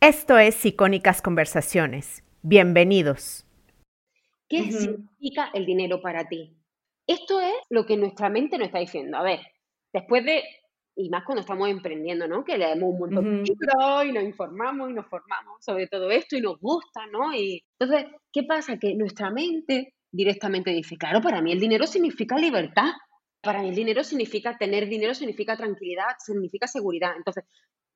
Esto es Icónicas Conversaciones. Bienvenidos. ¿Qué significa el dinero para ti? Esto es lo que nuestra mente nos está diciendo. A ver, después de, y más cuando estamos emprendiendo, ¿no? Que leemos un montón de libros y nos informamos y nos formamos sobre todo esto y nos gusta, ¿no? Y entonces, ¿qué pasa? Que nuestra mente directamente dice, claro, para mí el dinero significa libertad. Para mí el dinero significa tener dinero, significa tranquilidad, significa seguridad. Entonces,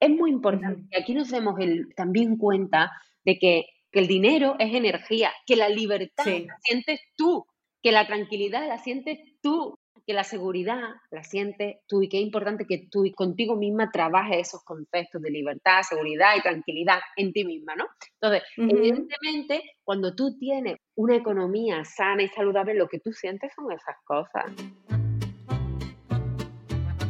es muy importante que aquí nos demos el, también cuenta de que, el dinero es energía, que la libertad la sientes tú, que la tranquilidad la sientes tú, que la seguridad la sientes tú y que es importante que tú y contigo misma trabajes esos conceptos de libertad, seguridad y tranquilidad en ti misma, ¿no? Entonces, evidentemente, cuando tú tienes una economía sana y saludable, lo que tú sientes son esas cosas.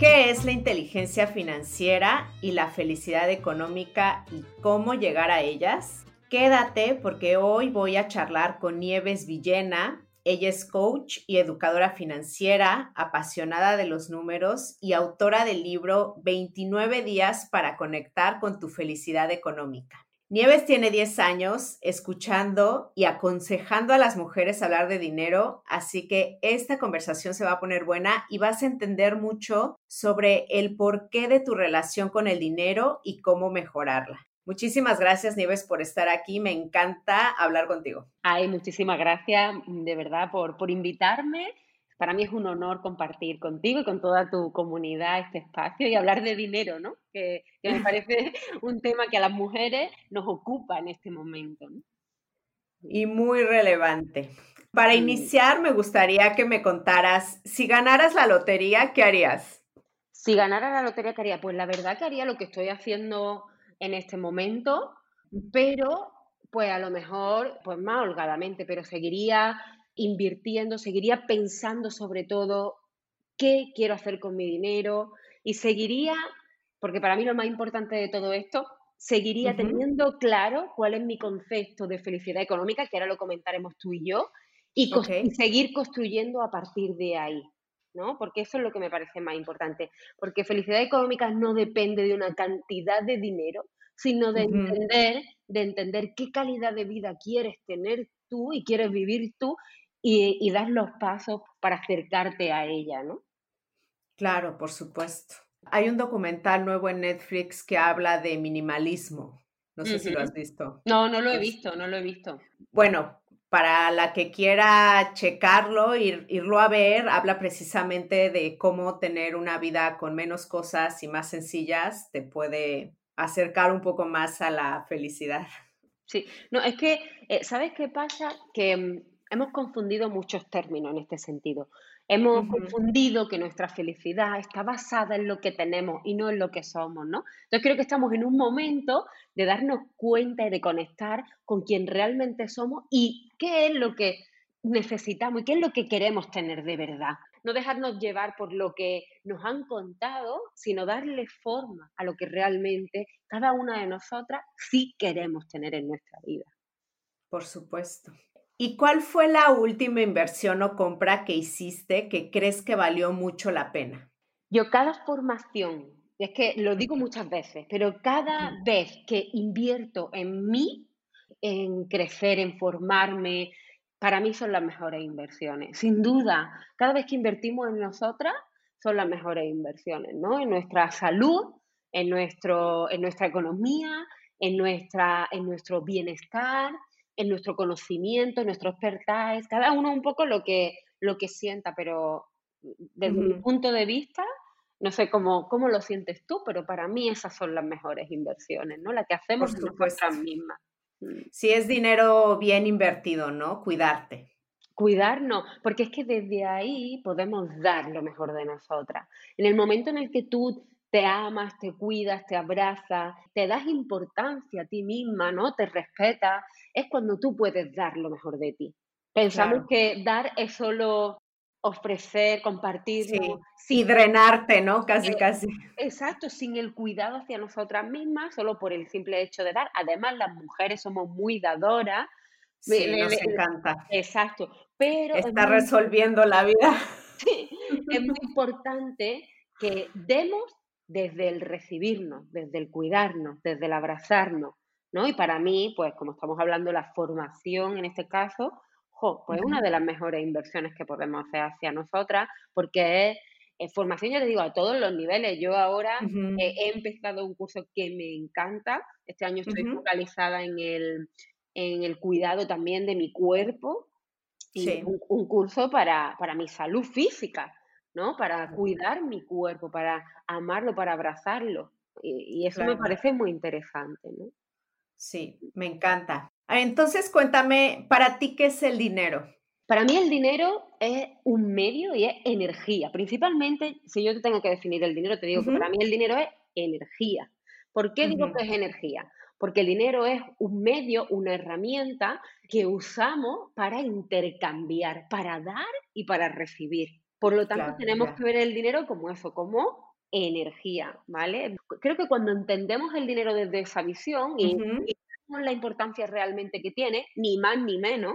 ¿Qué es la inteligencia financiera y la felicidad económica y cómo llegar a ellas? Quédate porque hoy voy a charlar con Nieves Villena. Ella es coach y educadora financiera, apasionada de los números y autora del libro 29 días para conectar con tu felicidad económica. Nieves tiene 10 años escuchando y aconsejando a las mujeres hablar de dinero, así que esta conversación se va a poner buena y vas a entender mucho sobre el porqué de tu relación con el dinero y cómo mejorarla. Muchísimas gracias, Nieves, por estar aquí. Me encanta hablar contigo. Ay, muchísimas gracias, de verdad, por, por invitarme para mí es un honor compartir contigo y con toda tu comunidad este espacio y hablar de dinero, ¿no? Que, me parece un tema que a las mujeres nos ocupa en este momento. Y muy relevante. Para iniciar, me gustaría que me contaras, si ganaras la lotería, ¿qué harías? Si ganara la lotería, ¿qué haría? Pues la verdad que haría lo que estoy haciendo en este momento, pero pues a lo mejor, pues más holgadamente, pero seguiría invirtiendo, seguiría pensando sobre todo qué quiero hacer con mi dinero y seguiría, porque para mí lo más importante de todo esto, seguiría teniendo claro cuál es mi concepto de felicidad económica, que ahora lo comentaremos tú y yo, y, seguir construyendo a partir de ahí. ¿no? Porque eso es lo que me parece más importante. Porque felicidad económica no depende de una cantidad de dinero, sino de entender, de entender qué calidad de vida quieres tener tú y quieres vivir tú y, dar los pasos para acercarte a ella, ¿no? Claro, por supuesto. Hay un documental nuevo en Netflix que habla de minimalismo. No sé si lo has visto. No, no lo he visto, no lo he visto. Bueno, para la que quiera checarlo, ir, irlo a ver, habla precisamente de cómo tener una vida con menos cosas y más sencillas te puede acercar un poco más a la felicidad. Sí, no, es que, eh, ¿sabes qué pasa? Que mm, hemos confundido muchos términos en este sentido. Hemos confundido que nuestra felicidad está basada en lo que tenemos y no en lo que somos, ¿no? Entonces creo que estamos en un momento de darnos cuenta y de conectar con quien realmente somos y qué es lo que necesitamos y qué es lo que queremos tener de verdad. No dejarnos llevar por lo que nos han contado, sino darle forma a lo que realmente cada una de nosotras sí queremos tener en nuestra vida. Por supuesto. ¿Y cuál fue la última inversión o compra que hiciste que crees que valió mucho la pena? Yo cada formación, es que lo digo muchas veces, pero cada vez que invierto en mí, en crecer, en formarme, para mí son las mejores inversiones. Sin duda, cada vez que invertimos en nosotras, son las mejores inversiones, ¿no? En nuestra salud, en, nuestro, en nuestra economía, en, nuestra, en nuestro bienestar, en nuestro conocimiento, en nuestro expertise, cada uno un poco lo que, lo que sienta, pero desde mi punto de vista, no sé cómo, cómo lo sientes tú, pero para mí esas son las mejores inversiones, ¿no? Las que hacemos nosotras mismas. Mm. Si es dinero bien invertido, ¿no? Cuidarte. Cuidarnos, porque es que desde ahí podemos dar lo mejor de nosotras. En el momento en el que tú te amas, te cuidas, te abrazas, te das importancia a ti misma, ¿no? Te respetas, es cuando tú puedes dar lo mejor de ti. Pensamos que dar es solo ofrecer, compartir. Sí. Y drenarte, ¿no? Casi, eh, casi. Exacto, sin el cuidado hacia nosotras mismas, solo por el simple hecho de dar. Además, las mujeres somos muy dadoras. Sí, nos encanta. Exacto. Pero Está resolviendo la vida. Sí, es muy importante que demos desde el recibirnos, desde el cuidarnos, desde el abrazarnos, ¿no? Y para mí, pues como estamos hablando de la formación en este caso, pues una de las mejores inversiones que podemos hacer hacia nosotras, porque es formación, ya te digo, a todos los niveles. Yo ahora eh, he empezado un curso que me encanta. Este año estoy focalizada en el, en el cuidado también de mi cuerpo. Y un, curso para, para mi salud física, ¿no? Para cuidar mi cuerpo, para amarlo, para abrazarlo. Y, eso me parece muy interesante, ¿no? Sí, me encanta. Ah, entonces, cuéntame, ¿para ti qué es el dinero? Para mí el dinero es un medio y es energía. Principalmente, si yo te tengo que definir el dinero, te digo que para mí el dinero es energía. ¿Por qué digo que es energía? Porque el dinero es un medio, una herramienta que usamos para intercambiar, para dar y para recibir. Por lo tanto, tenemos que ver el dinero como eso, como energía, ¿vale? Creo que cuando entendemos el dinero desde esa visión y la importancia realmente que tiene, ni más ni menos,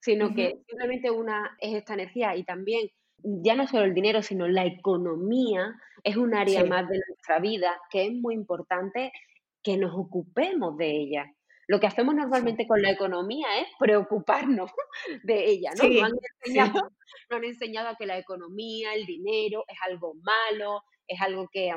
sino que simplemente una es esta energía y también ya no solo el dinero, sino la economía es un área más de nuestra vida que es muy importante que nos ocupemos de ella. Lo que hacemos normalmente con la economía es preocuparnos de ella, ¿no? nos, han enseñado, han enseñado, a que la economía, el dinero es algo malo, es algo que,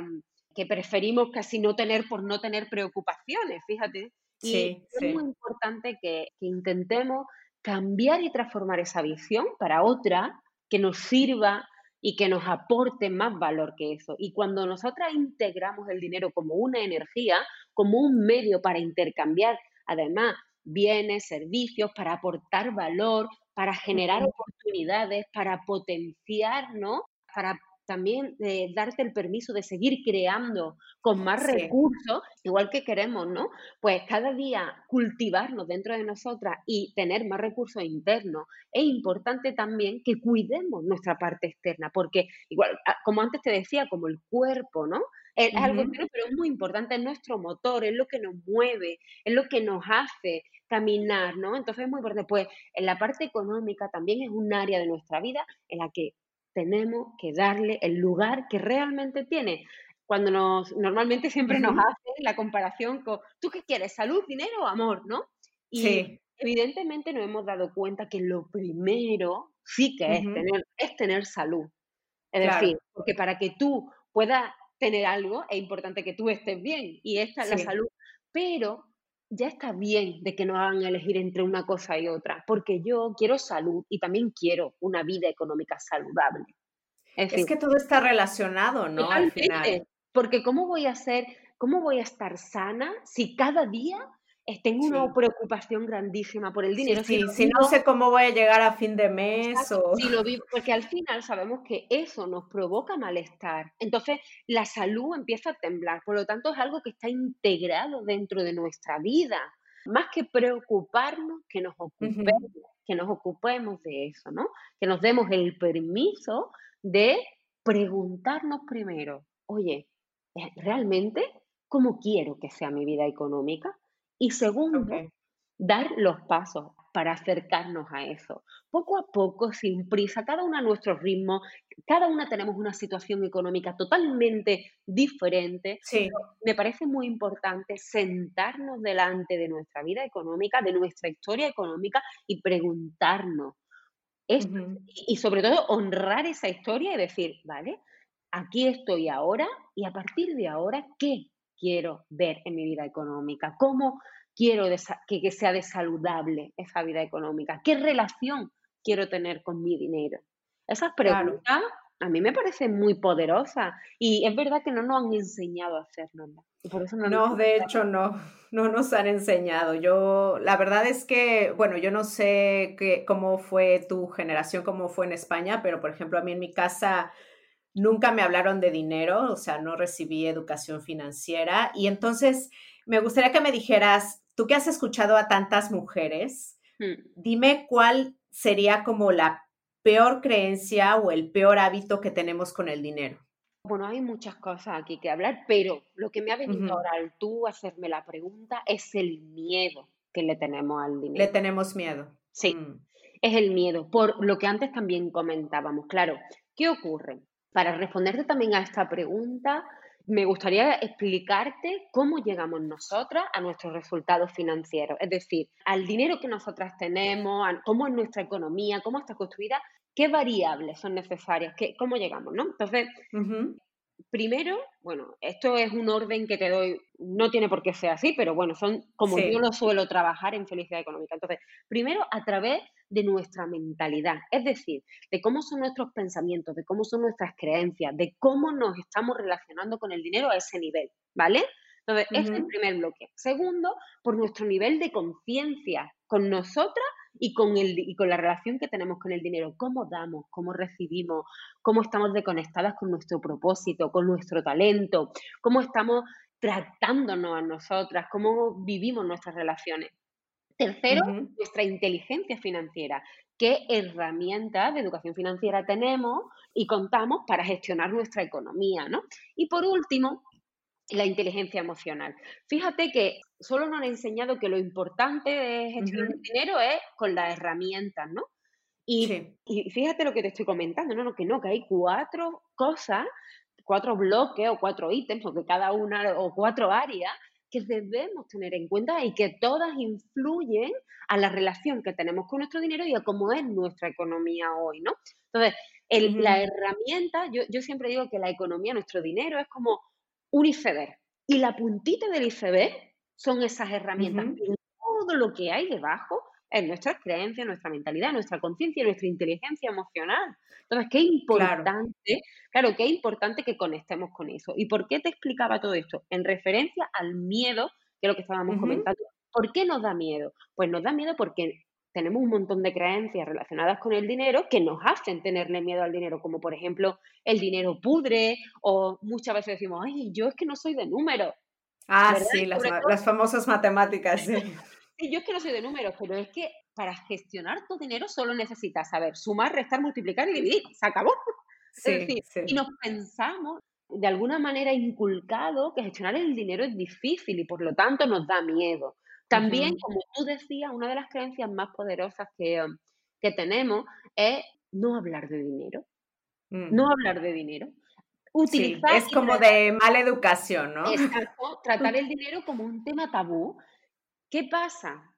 que preferimos casi no tener por no tener preocupaciones, fíjate. Y es muy importante que, intentemos cambiar y transformar esa visión para otra que nos sirva y que nos aporte más valor que eso. Y cuando nosotras integramos el dinero como una energía, como un medio para intercambiar, además, bienes, servicios, para aportar valor, para generar oportunidades, para potenciar, ¿no? Para también de darte el permiso de seguir creando con más recursos, igual que queremos, ¿no? Pues cada día cultivarnos dentro de nosotras y tener más recursos internos. Es importante también que cuidemos nuestra parte externa, porque igual, ah, como antes te decía, como el cuerpo, ¿no? Es algo pero es muy importante, es nuestro motor, es lo que nos mueve, es lo que nos hace caminar, ¿no? Entonces es muy importante. Pues en la parte económica también es un área de nuestra vida en la que tenemos que darle el lugar que realmente tiene. Cuando nos, normalmente siempre nos hace la comparación con, ¿tú qué quieres? ¿Salud, dinero o amor? ¿No? Y evidentemente nos hemos dado cuenta que lo primero sí que es, tener, es tener salud. Es decir, porque para que tú puedas tener algo es importante que tú estés bien y esta es la salud. Pero ya está bien de que nos hagan elegir entre una cosa y otra, porque yo quiero salud y también quiero una vida económica saludable. es que todo está relacionado, ¿no? Al final. Porque ¿cómo voy a ser, cómo voy a estar sana si cada día tengo una preocupación grandísima por el dinero. Sí, si, no sé cómo voy a llegar a fin de mes o... Si lo vivo, porque al final sabemos que eso nos provoca malestar. Entonces la salud empieza a temblar. Por lo tanto es algo que está integrado dentro de nuestra vida. Más que preocuparnos, que nos ocupemos, que nos ocupemos de eso, ¿no? Que nos demos el permiso de preguntarnos primero, oye, ¿realmente cómo quiero que sea mi vida económica? Y segundo, dar los pasos para acercarnos a eso. Poco a poco, sin prisa, cada uno a nuestro ritmo, cada una tenemos una situación económica totalmente diferente. Sí. Me parece muy importante sentarnos delante de nuestra vida económica, de nuestra historia económica y preguntarnos. Y sobre todo honrar esa historia y decir, vale, aquí estoy ahora y a partir de ahora, ¿qué quiero ver en mi vida económica? ¿Cómo quiero que, sea de saludable esa vida económica? ¿Qué relación quiero tener con mi dinero? Esas preguntas a mí me parecen muy poderosas y es verdad que no nos han enseñado a hacerlo. no, no de hecho no, no nos han enseñado. Yo, la verdad es que, bueno, yo no sé qué, cómo fue tu generación, cómo fue en España, pero por ejemplo a mí en mi casa nunca me hablaron de dinero, o sea, no recibí educación financiera. Y entonces me gustaría que me dijeras, tú que has escuchado a tantas mujeres, mm. dime cuál sería como la peor creencia o el peor hábito que tenemos con el dinero? Bueno, hay muchas cosas aquí que hablar, pero lo que me ha venido ahora al tú hacerme la pregunta es el miedo que le tenemos al dinero. Le tenemos miedo. Sí, mm. es el miedo, por lo que antes también comentábamos. Claro, ¿qué ocurre? Para responderte también a esta pregunta, me gustaría explicarte cómo llegamos nosotras a nuestros resultados financieros, es decir, al dinero que nosotras tenemos, cómo es nuestra economía, cómo está construida, qué variables son necesarias, qué, cómo llegamos, ¿no? Entonces, primero, bueno, esto es un orden que te doy, no tiene por qué ser así, pero bueno, son como yo lo suelo trabajar en felicidad económica. Entonces, primero a través de nuestra mentalidad, es decir, de cómo son nuestros pensamientos, de cómo son nuestras creencias, de cómo nos estamos relacionando con el dinero a ese nivel, ¿vale? Entonces, ese es el primer bloque. Segundo, por nuestro nivel de conciencia con nosotras y con, el, y con la relación que tenemos con el dinero, cómo damos, cómo recibimos, cómo estamos desconectadas con nuestro propósito, con nuestro talento, cómo estamos tratándonos a nosotras, cómo vivimos nuestras relaciones. Tercero, nuestra inteligencia financiera. ¿Qué herramientas de educación financiera tenemos y contamos para gestionar nuestra economía? ¿no? Y por último, la inteligencia emocional. Fíjate que solo nos han enseñado que lo importante de gestionar el dinero es con las herramientas, ¿no? Y, y, fíjate lo que te estoy comentando, ¿no? Que no, que hay cuatro cosas, cuatro bloques o cuatro ítems, o que cada una, o cuatro áreas que debemos tener en cuenta y que todas influyen a la relación que tenemos con nuestro dinero y a cómo es nuestra economía hoy, ¿no? Entonces, la herramienta, yo, yo siempre digo que la economía, nuestro dinero, es como un iceberg. Y la puntita del iceberg son esas herramientas. todo lo que hay debajo es nuestras creencias, nuestra mentalidad, nuestra conciencia, nuestra inteligencia emocional. Entonces, qué importante, claro. qué importante que conectemos con eso. ¿Y por qué te explicaba todo esto? En referencia al miedo, que es lo que estábamos comentando. ¿Por qué nos da miedo? Pues nos da miedo porque tenemos un montón de creencias relacionadas con el dinero que nos hacen tenerle miedo al dinero, como por ejemplo el dinero pudre o muchas veces decimos, ay, yo es que no soy de números. Ah, sí, las, famosas matemáticas. Sí. yo es que no soy de números, pero es que para gestionar tu dinero solo necesitas saber sumar, restar, multiplicar y dividir. Se acabó. es decir, y nos pensamos de alguna manera inculcado que gestionar el dinero es difícil y por lo tanto nos da miedo. También, como tú decías, una de las creencias más poderosas que, um, que tenemos es no hablar de dinero. Mm. No hablar de dinero. Utilizar es como de mala educación, ¿no? Exacto, tratar el dinero como un tema tabú. ¿Qué pasa?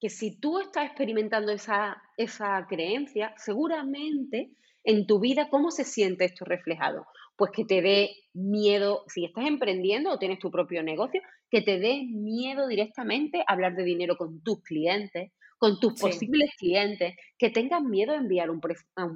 Que si tú estás experimentando esa, esa creencia, seguramente en tu vida, ¿cómo se siente esto reflejado? Pues que te dé miedo, si estás emprendiendo o tienes tu propio negocio, que te dé miedo directamente hablar de dinero con tus clientes, con tus posibles clientes, que tengan miedo de enviar un,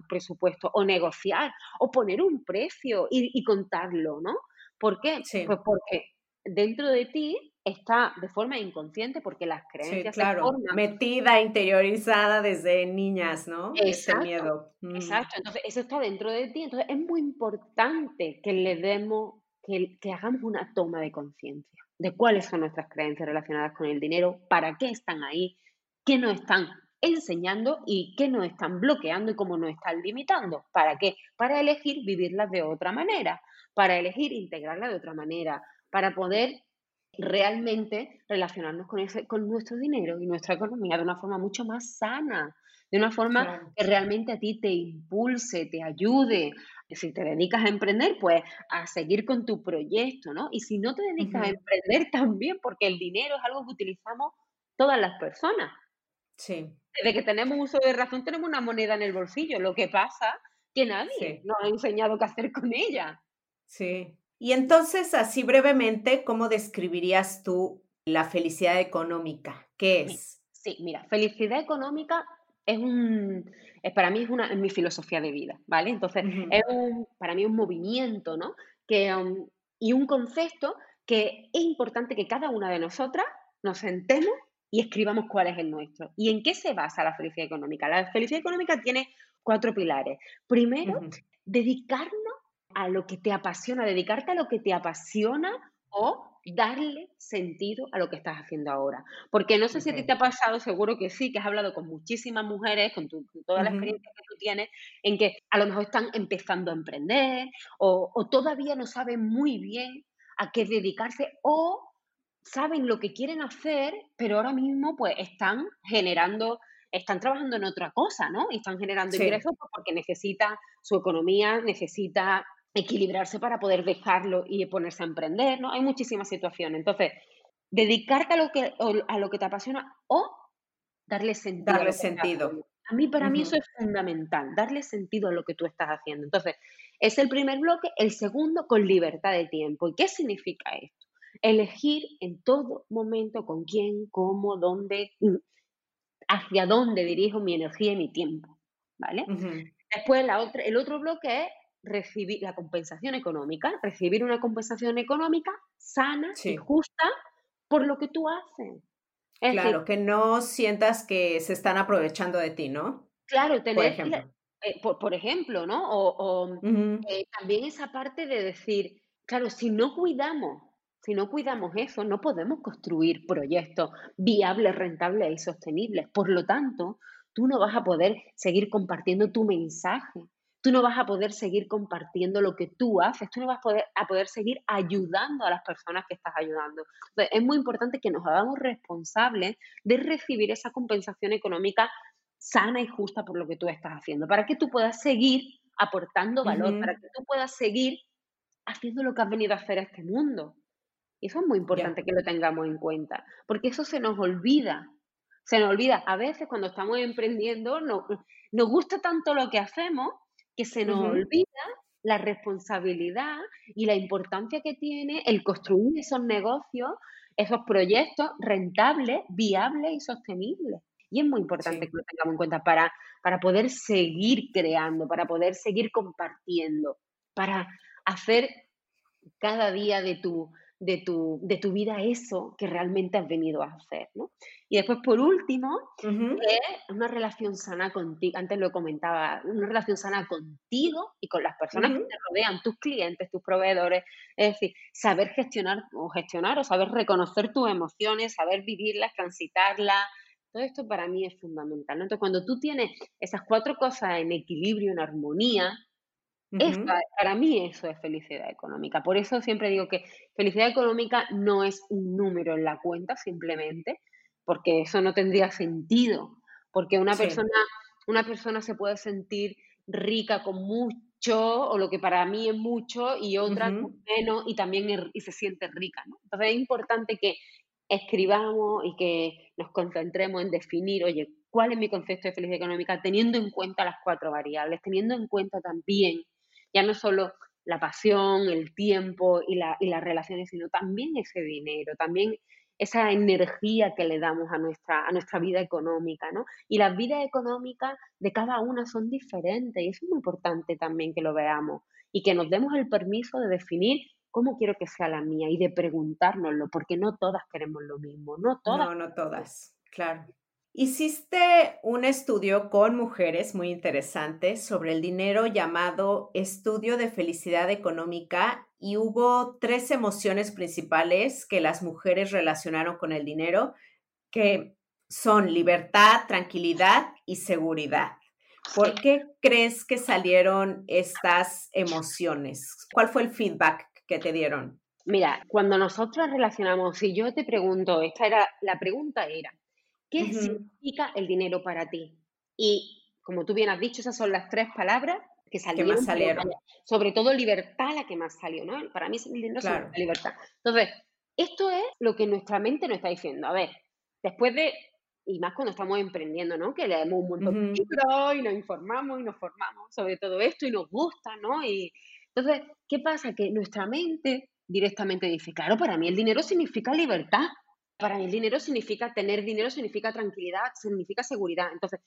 presupuesto o negociar o poner un precio y, contarlo, ¿no? ¿Por qué? Pues porque dentro de ti está de forma inconsciente porque las creencias sí, claro, metida, interiorizada desde niñas, ¿no? Exacto, miedo. Mm. Exacto, entonces eso está dentro de ti, entonces es muy importante que le demos, que, que hagamos una toma de conciencia de cuáles son nuestras creencias relacionadas con el dinero, para qué están ahí, qué nos están enseñando y qué nos están bloqueando y cómo nos están limitando. ¿Para qué? Para elegir vivirlas de otra manera, para elegir integrarlas de otra manera, para poder realmente relacionarnos con, ese, con nuestro dinero y nuestra economía de una forma mucho más sana, de una forma que realmente a ti te impulse, te ayude. Si te dedicas a emprender, pues a seguir con tu proyecto, ¿no? Y si no te dedicas a emprender también, porque el dinero es algo que utilizamos todas las personas. Sí. Desde que tenemos uso de razón tenemos una moneda en el bolsillo. Lo que pasa que nadie nos ha enseñado qué hacer con ella. Sí. Y entonces, así brevemente, ¿cómo describirías tú la felicidad económica? ¿Qué es? Sí, mira, felicidad económica es un, es, para mí es, una, es mi filosofía de vida, ¿vale? Entonces, es un, para mí un movimiento, ¿no? Que, um, y un concepto que es importante que cada una de nosotras nos sentemos y escribamos cuál es el nuestro. ¿Y en qué se basa la felicidad económica? La felicidad económica tiene cuatro pilares. Primero, dedicarnos a lo que te apasiona, dedicarte a lo que te apasiona o darle sentido a lo que estás haciendo ahora. Porque no sé si a ti te ha pasado, seguro que sí, que has hablado con muchísimas mujeres, con, toda la experiencia que tú tienes, en que a lo mejor están empezando a emprender o, o todavía no saben muy bien a qué dedicarse o saben lo que quieren hacer, pero ahora mismo pues están generando están trabajando en otra cosa, ¿no? Y están generando ingresos porque necesita su economía, necesita equilibrarse para poder dejarlo y ponerse a emprender, ¿no? Hay muchísimas situaciones. Entonces, dedicarte a lo que, a lo que te apasiona o darle sentido. Darle sentido. A mí, para mí eso es fundamental, darle sentido a lo que tú estás haciendo. Entonces, es el primer bloque. El segundo, con libertad de tiempo. ¿Y qué significa esto? Elegir en todo momento con quién, cómo, dónde, hacia dónde dirijo mi energía y mi tiempo, ¿vale? Después la otra, el otro bloque es recibir la compensación económica, recibir una compensación económica sana y justa por lo que tú haces. claro, que no sientas que se están aprovechando de ti, ¿no? Claro, tener, por ejemplo, eh, por, ejemplo ¿no? O, eh, también esa parte de decir, claro, si no cuidamos si no cuidamos eso, no podemos construir proyectos viables, rentables y sostenibles. Por lo tanto, tú no vas a poder seguir compartiendo tu mensaje. Tú no vas a poder seguir compartiendo lo que tú haces. Tú no vas a poder, a poder seguir ayudando a las personas que estás ayudando. es muy importante que nos hagamos responsables de recibir esa compensación económica sana y justa por lo que tú estás haciendo, para que tú puedas seguir aportando valor, para que tú puedas seguir haciendo lo que has venido a hacer a este mundo. Y eso es muy importante que lo tengamos en cuenta, porque eso se nos olvida. Se nos olvida. A veces cuando estamos emprendiendo no, nos gusta tanto lo que hacemos que se nos olvida la responsabilidad y la importancia que tiene el construir esos negocios, esos proyectos rentables, viables y sostenibles. Y es muy importante que lo tengamos en cuenta para, para poder seguir creando, para poder seguir compartiendo, para hacer cada día de tu, de tu, de tu vida eso que realmente has venido a hacer, ¿no? Y después, por último, una relación sana contigo, antes lo comentaba, una relación sana contigo y con las personas que te rodean, tus clientes, tus proveedores, es decir, saber gestionar o gestionar o saber reconocer tus emociones, saber vivirlas, transitarlas, todo esto para mí es fundamental. Entonces, cuando tú tienes esas cuatro cosas en equilibrio, en armonía, para mí eso es felicidad económica. Por eso siempre digo que felicidad económica no es un número en la cuenta simplemente, porque eso no tendría sentido. Porque una persona, una persona se puede sentir rica con mucho, o lo que para mí es mucho, y otra con menos, y también y se siente rica. Entonces es importante que escribamos y que nos concentremos en definir, oye, cuál es mi concepto de felicidad económica, teniendo en cuenta las cuatro variables, teniendo en cuenta también ya no solo la pasión, el tiempo y, la, y las relaciones, sino también ese dinero, también esa energía que le damos a nuestra, a nuestra vida económica, ¿no? Y las vidas económicas de cada una son diferentes y es muy importante también que lo veamos y que nos demos el permiso de definir cómo quiero que sea la mía y de preguntárnoslo, porque no todas queremos lo mismo, no todas. No, no todas, claro. Hiciste un estudio con mujeres muy interesante sobre el dinero llamado Estudio de Felicidad Económica y hubo tres emociones principales que las mujeres relacionaron con el dinero, que son libertad, tranquilidad y seguridad. ¿Por qué crees que salieron estas emociones? ¿Cuál fue el feedback que te dieron? Mira, cuando nosotros relacionamos, si yo te pregunto, esta era, la pregunta era, ¿Qué significa el dinero para ti? Y como tú bien has dicho, esas son las tres palabras que salieron. Sobre todo libertad, la que más salió, ¿no? Para mí el dinero es la libertad. Entonces, esto es lo que nuestra mente nos está diciendo. A ver, después de, y más cuando estamos emprendiendo, ¿no? Que leemos un montón de libros y nos informamos y nos formamos sobre todo esto y nos gusta, ¿no? Y entonces, ¿qué pasa? Que nuestra mente directamente dice, claro, para mí el dinero significa libertad. Para mí el dinero significa, tener dinero significa tranquilidad, significa seguridad. Entonces,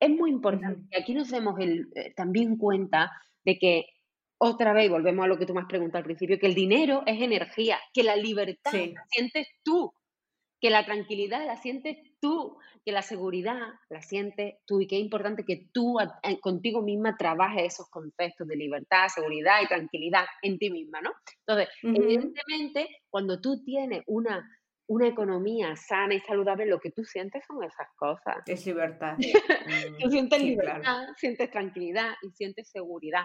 es muy importante que aquí nos demos el, eh, también cuenta de que, otra vez, volvemos a lo que tú me has preguntado al principio, que el dinero es energía, que la libertad la sientes tú, que la tranquilidad la sientes tú, que la seguridad la sientes tú y que es importante que tú contigo misma trabajes esos conceptos de libertad, seguridad y tranquilidad en ti misma, ¿no? Entonces, evidentemente, cuando tú tienes una una economía sana y saludable, lo que tú sientes son esas cosas. Es libertad. tú sientes libertad, sientes tranquilidad y sientes seguridad.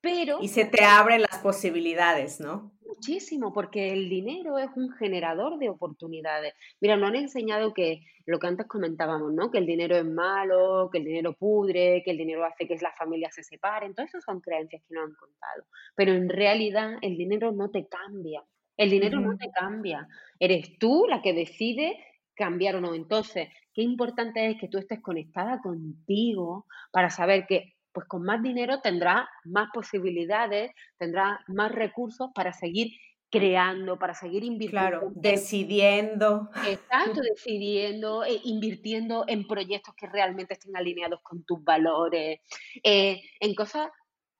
Pero, y se te abren las posibilidades, ¿no? Muchísimo, porque el dinero es un generador de oportunidades. Mira, nos han enseñado que lo que antes comentábamos, ¿no? Que el dinero es malo, que el dinero pudre, que el dinero hace que las familias se separen. Todo eso son creencias que nos han contado. Pero en realidad el dinero no te cambia. El dinero no te cambia. Eres tú la que decide cambiar o no. Entonces, qué importante es que tú estés conectada contigo para saber que pues con más dinero tendrás más posibilidades, tendrás más recursos para seguir creando, para seguir invirtiendo. Claro, decidiendo. Exacto, decidiendo, eh, invirtiendo en proyectos que realmente estén alineados con tus valores, eh, en cosas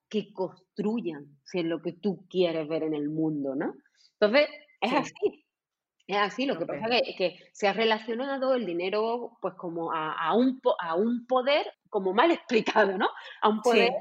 que construyan, si es lo que tú quieres ver en el mundo, ¿no? Entonces, es así. Es así, lo que pasa es que, se ha relacionado el dinero pues como a, un, a un poder como mal explicado, ¿no? A un poder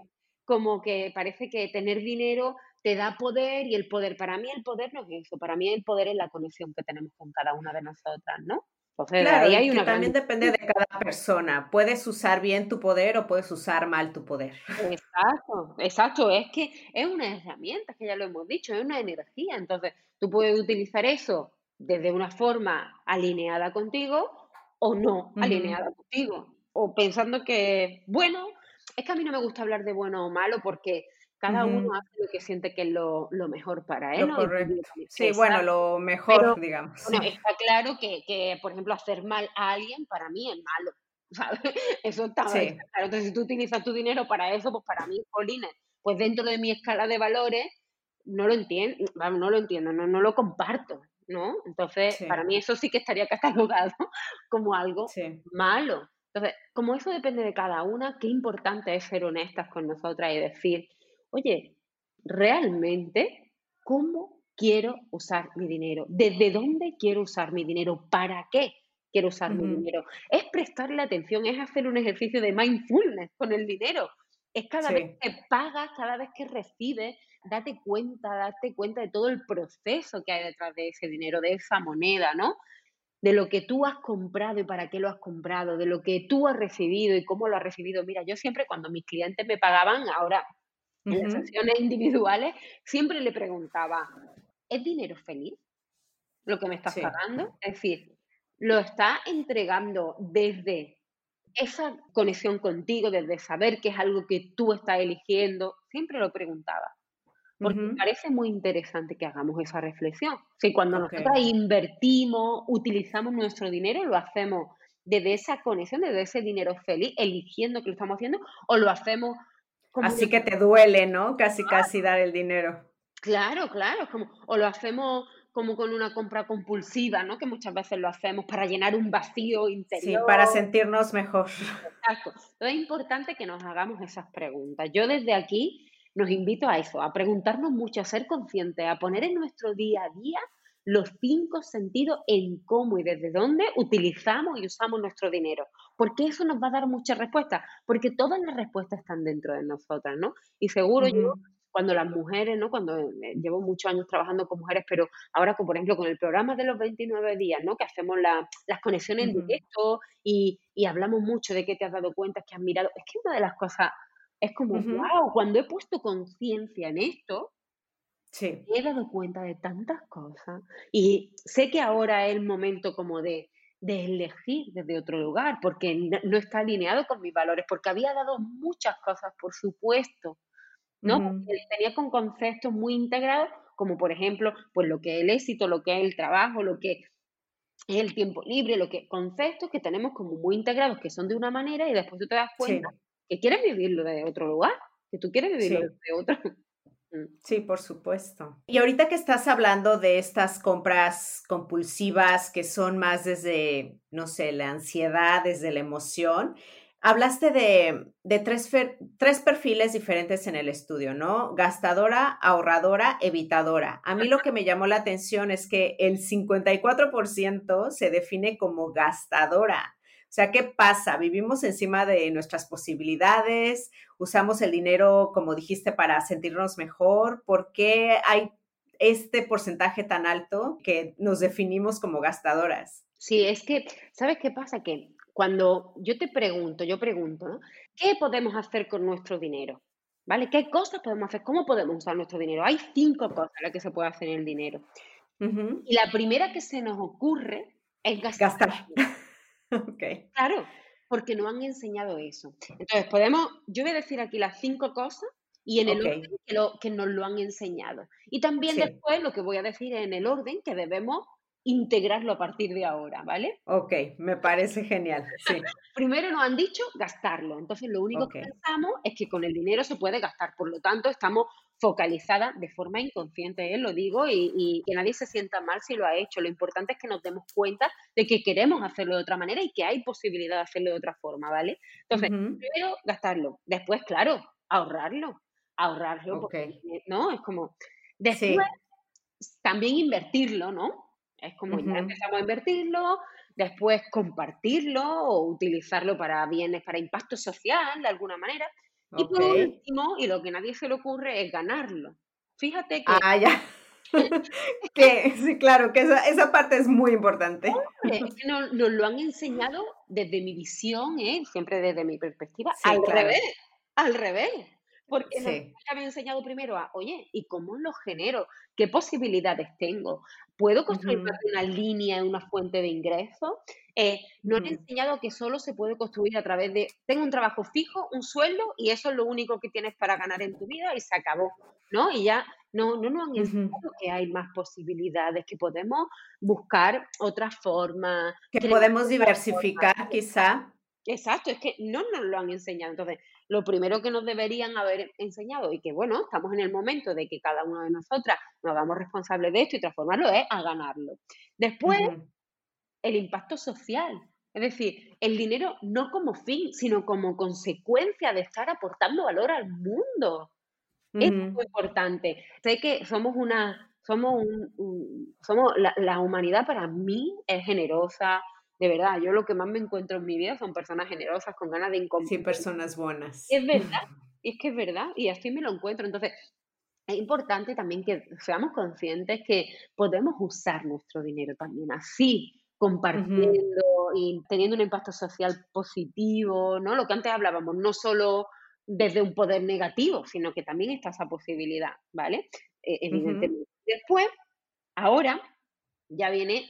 como que parece que tener dinero te da poder y el poder, para mí el poder no es eso, para mí el poder es la conexión que tenemos con cada una de nosotras, ¿no? Claro, hay una también depende de cada persona. Puedes usar bien tu poder o puedes usar mal tu poder. Exacto, exacto. Es que es una herramienta, que ya lo hemos dicho, es una energía. Entonces, tú puedes utilizar eso desde una forma alineada contigo o no alineada contigo. O pensando que, bueno, es que a mí no me gusta hablar de bueno o malo porque cada uno hace lo que siente que es lo, mejor para él. Lo correcto. Sí, bueno, lo mejor, digamos. Bueno, está claro que, que, por ejemplo, hacer mal a alguien para mí es malo. ¿sabes? Eso está, claro. Entonces, si tú utilizas tu dinero para eso, pues para mí, Colines, pues dentro de mi escala de valores, no lo entiendo, no lo entiendo, no, no lo comparto, ¿no? Entonces, para mí eso sí que estaría catalogado como algo malo. Entonces, como eso depende de cada una, qué importante es ser honestas con nosotras y decir, oye, realmente, ¿cómo quiero usar mi dinero? ¿Desde dónde quiero usar mi dinero? ¿Para qué quiero usar mi dinero? Es prestarle atención, es hacer un ejercicio de mindfulness con el dinero. Es cada vez que pagas, cada vez que recibes, date cuenta, date cuenta de todo el proceso que hay detrás de ese dinero, de esa moneda, ¿no? De lo que tú has comprado y para qué lo has comprado, de lo que tú has recibido y cómo lo has recibido. Mira, yo siempre cuando mis clientes me pagaban, ahora en las sesiones individuales, siempre le preguntaba, ¿es dinero feliz lo que me estás pagando? Es decir, lo está entregando desde esa conexión contigo, desde saber que es algo que tú estás eligiendo, siempre lo preguntaba. Porque me parece muy interesante que hagamos esa reflexión. Si cuando nosotros invertimos, utilizamos nuestro dinero, lo hacemos desde esa conexión, desde ese dinero feliz, eligiendo que lo estamos haciendo, o lo hacemos Así que te duele, ¿no? Casi, casi dar el dinero. Claro, claro, como, o lo hacemos como con una compra compulsiva, ¿no? Que muchas veces lo hacemos para llenar un vacío interior. Sí, para sentirnos mejor. Exacto. Entonces es importante que nos hagamos esas preguntas. Yo desde aquí nos invito a eso, a preguntarnos mucho, a ser conscientes, a poner en nuestro día a día los cinco sentidos en cómo y desde dónde utilizamos y usamos nuestro dinero. Porque eso nos va a dar muchas respuestas, porque todas las respuestas están dentro de nosotras, ¿no? Y seguro yo, cuando las mujeres, ¿no? Cuando eh, llevo muchos años trabajando con mujeres, pero ahora, por ejemplo, con el programa de los 29 días, ¿no? Que hacemos las conexiones en directo y, y, hablamos mucho de qué te has dado cuenta, que has mirado. Es que una de las cosas es como, wow, cuando he puesto conciencia en esto, me he dado cuenta de tantas cosas y sé que ahora es el momento como de, elegir desde otro lugar, porque no, está alineado con mis valores, porque había dado muchas cosas, por supuesto, ¿no? Tenía con conceptos muy integrados, como por ejemplo, pues lo que es el éxito, lo que es el trabajo, lo que es el tiempo libre, lo que conceptos que tenemos como muy integrados, que son de una manera y después tú te das cuenta que quieres vivirlo de otro lugar, que tú quieres vivirlo de otro. Sí, por supuesto. Y ahorita que estás hablando de estas compras compulsivas que son más desde, no sé, la ansiedad, desde la emoción, Hablaste de, tres, tres, perfiles diferentes en el estudio, ¿no? Gastadora, ahorradora, evitadora. A mí lo que me llamó la atención es que el 54% se define como gastadora. O sea, ¿qué pasa? Vivimos encima de nuestras posibilidades, usamos el dinero, como dijiste, para sentirnos mejor. ¿Por qué hay este porcentaje tan alto que nos definimos como gastadoras? Sí, es que, ¿sabes qué pasa? Que cuando yo te pregunto, yo pregunto, ¿no? ¿Qué podemos hacer con nuestro dinero? ¿Vale? ¿Qué cosas podemos hacer? ¿Cómo podemos usar nuestro dinero? Hay cinco cosas las que se puede hacer en el dinero. Y la primera que se nos ocurre es gastar. Claro, porque no han enseñado eso. Entonces, podemos, yo voy a decir aquí las cinco cosas y en el orden que, lo, que, nos lo han enseñado. Y también después lo que voy a decir en el orden que debemos integrarlo a partir de ahora, ¿vale? Ok, me parece genial. Sí. Primero nos han dicho gastarlo, entonces lo único que pensamos es que con el dinero se puede gastar, por lo tanto estamos focalizadas de forma inconsciente, ¿eh? lo digo, y, que nadie se sienta mal si lo ha hecho. Lo importante es que nos demos cuenta de que queremos hacerlo de otra manera y que hay posibilidad de hacerlo de otra forma, ¿vale? Entonces, primero gastarlo, después, claro, ahorrarlo, ahorrarlo, porque, ¿no? Es como, después también invertirlo, ¿no? Es como ya empezamos a invertirlo, después compartirlo o utilizarlo para bienes, para impacto social de alguna manera. Y por último, y lo que a nadie se le ocurre es ganarlo. Fíjate que... Ah, ya. que, sí, claro, que esa, esa parte es muy importante. Es que nos, lo han enseñado desde mi visión, ¿eh? siempre desde mi perspectiva, al revés, al revés. Porque sí. nos había enseñado primero a, oye, ¿y cómo lo genero? ¿Qué posibilidades tengo? ¿Puedo construir una línea, una fuente de ingreso? Eh, no han enseñado que solo se puede construir a través de, tengo un trabajo fijo, un sueldo, y eso es lo único que tienes para ganar en tu vida y se acabó, ¿no? Y ya no, no nos han enseñado que hay más posibilidades, que podemos buscar otras formas. Que podemos diversificar, quizá. Exacto, es que no nos lo han enseñado. Entonces, lo primero que nos deberían haber enseñado y que, bueno, estamos en el momento de que cada una de nosotras nos hagamos responsables de esto y transformarlo es a ganarlo. Después, el impacto social. Es decir, el dinero no como fin, sino como consecuencia de estar aportando valor al mundo. Es muy importante. Sé que somos una, somos un, somos la, la, humanidad para mí es generosa, de verdad, yo lo que más me encuentro en mi vida son personas generosas, con ganas de incomodar. Sí, personas buenas. Es verdad, es que es verdad, y así me lo encuentro. Entonces, es importante también que seamos conscientes que podemos usar nuestro dinero también así, compartiendo y teniendo un impacto social positivo, ¿no? Lo que antes hablábamos, no solo desde un poder negativo, sino que también está esa posibilidad, ¿vale? E, evidentemente. Después, ahora, ya viene,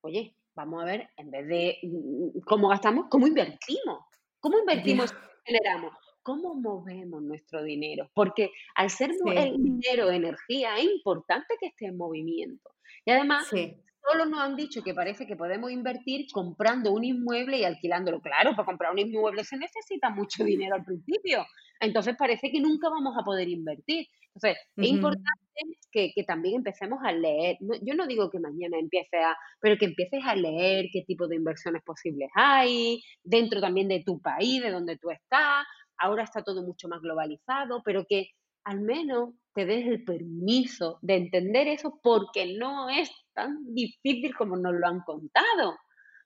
oye, vamos a ver, en vez de mm, cómo gastamos, cómo invertimos. ¿Cómo invertimos generamos? ¿Cómo movemos nuestro dinero? Porque al ser el dinero energía, es importante que esté en movimiento. Y además, solo nos han dicho que parece que podemos invertir comprando un inmueble y alquilándolo. Claro, para comprar un inmueble se necesita mucho dinero al principio. Entonces parece que nunca vamos a poder invertir. Entonces, es importante que, también empecemos a leer. yo no digo que mañana empiece a, pero que empieces a leer qué tipo de inversiones posibles hay, dentro también de tu país, de donde tú estás. Ahora está todo mucho más globalizado, pero que al menos te des el permiso de entender eso porque no es tan difícil como nos lo han contado.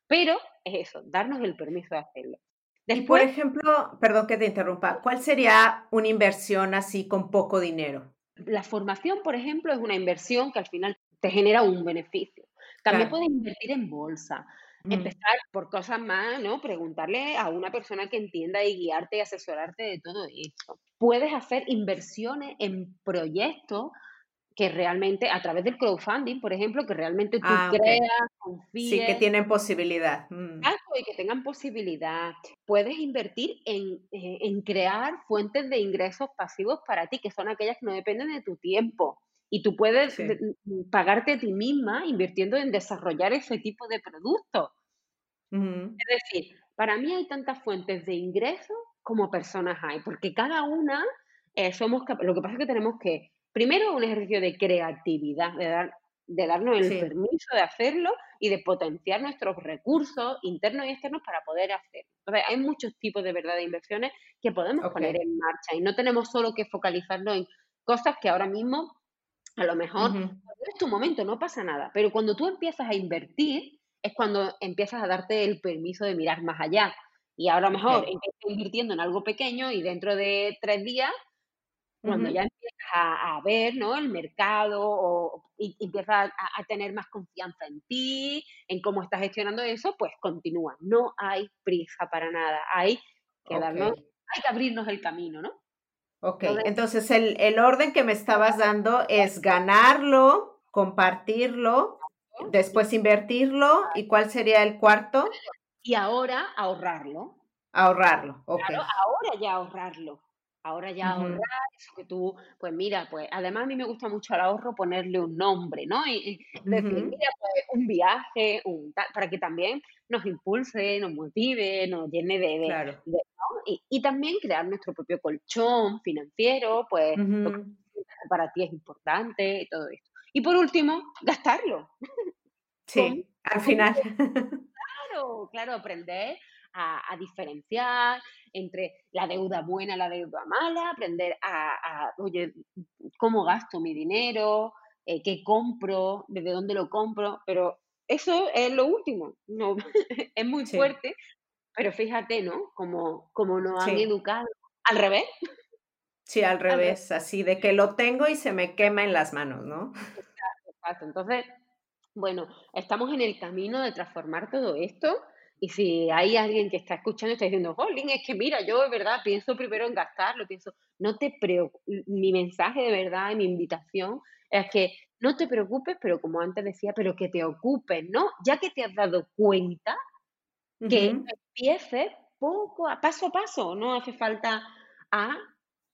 Pero es eso, darnos el permiso de hacerlo. Después, por ejemplo, perdón que te interrumpa, ¿cuál sería una inversión así con poco dinero? La formación, por ejemplo, es una inversión que al final te genera un beneficio. También puedes invertir en bolsa. Mm. Empezar por cosas más, ¿no? Preguntarle a una persona que entienda y guiarte y asesorarte de todo esto. Puedes hacer inversiones en proyectos que realmente, a través del crowdfunding, por ejemplo, que realmente tú ah, creas, confíes. Sí, que tienen posibilidad. Mm. y que tengan posibilidad. Puedes invertir en, eh, en, crear fuentes de ingresos pasivos para ti, que son aquellas que no dependen de tu tiempo. Y tú puedes mm, pagarte a ti misma invirtiendo en desarrollar ese tipo de productos. Es decir, para mí hay tantas fuentes de ingresos como personas hay, porque cada una eh, somos lo que pasa es que tenemos que Primero, un ejercicio de creatividad, de dar de darnos el permiso de hacerlo y de potenciar nuestros recursos internos y externos para poder hacerlo. Entonces, hay muchos tipos de verdad de inversiones que podemos poner en marcha y no tenemos solo que focalizarnos en cosas que ahora mismo a lo mejor es tu momento, no pasa nada, pero cuando tú empiezas a invertir es cuando empiezas a darte el permiso de mirar más allá. Y ahora mejor empiezas invirtiendo en algo pequeño y dentro de tres días cuando ya empiezas a, ver ¿no? el mercado o, y, empiezas a, tener más confianza en ti, en cómo estás gestionando eso, pues continúa. No hay prisa para nada. Hay que darnos, hay que abrirnos el camino, ¿no? Ok, entonces, el, el, orden que me estabas dando es ganarlo, compartirlo, después invertirlo, ¿y cuál sería el cuarto? Y ahora ahorrarlo. Ahorrarlo, ok. ahora ya ahorrarlo ahora ya ahorrar, eso que tú, pues mira, pues además a mí me gusta mucho al ahorro ponerle un nombre, ¿no? Y, decir, mira, pues un viaje, un para que también nos impulse, nos motive, nos llene de... claro. y, también crear nuestro propio colchón financiero, pues para ti es importante y todo esto. Y por último, gastarlo. Sí, al final. Claro, claro, aprender a, diferenciar entre la deuda buena y la deuda mala, aprender a, oye, cómo gasto mi dinero, eh, qué compro, desde dónde lo compro, pero eso es lo último, no, es muy fuerte, pero fíjate, ¿no? Como, como nos han educado al revés. Sí, al revés, así de que lo tengo y se me quema en las manos, ¿no? Exacto, exacto. Entonces, bueno, estamos en el camino de transformar todo esto y si hay alguien que está escuchando y está diciendo, Jolín, es que mira, yo de verdad pienso primero en gastarlo, pienso, no te preocupes, mi mensaje de verdad y mi invitación es que no te preocupes, pero como antes decía, pero que te ocupes, ¿no? Ya que te has dado cuenta, que empieces poco a paso a paso, no hace falta a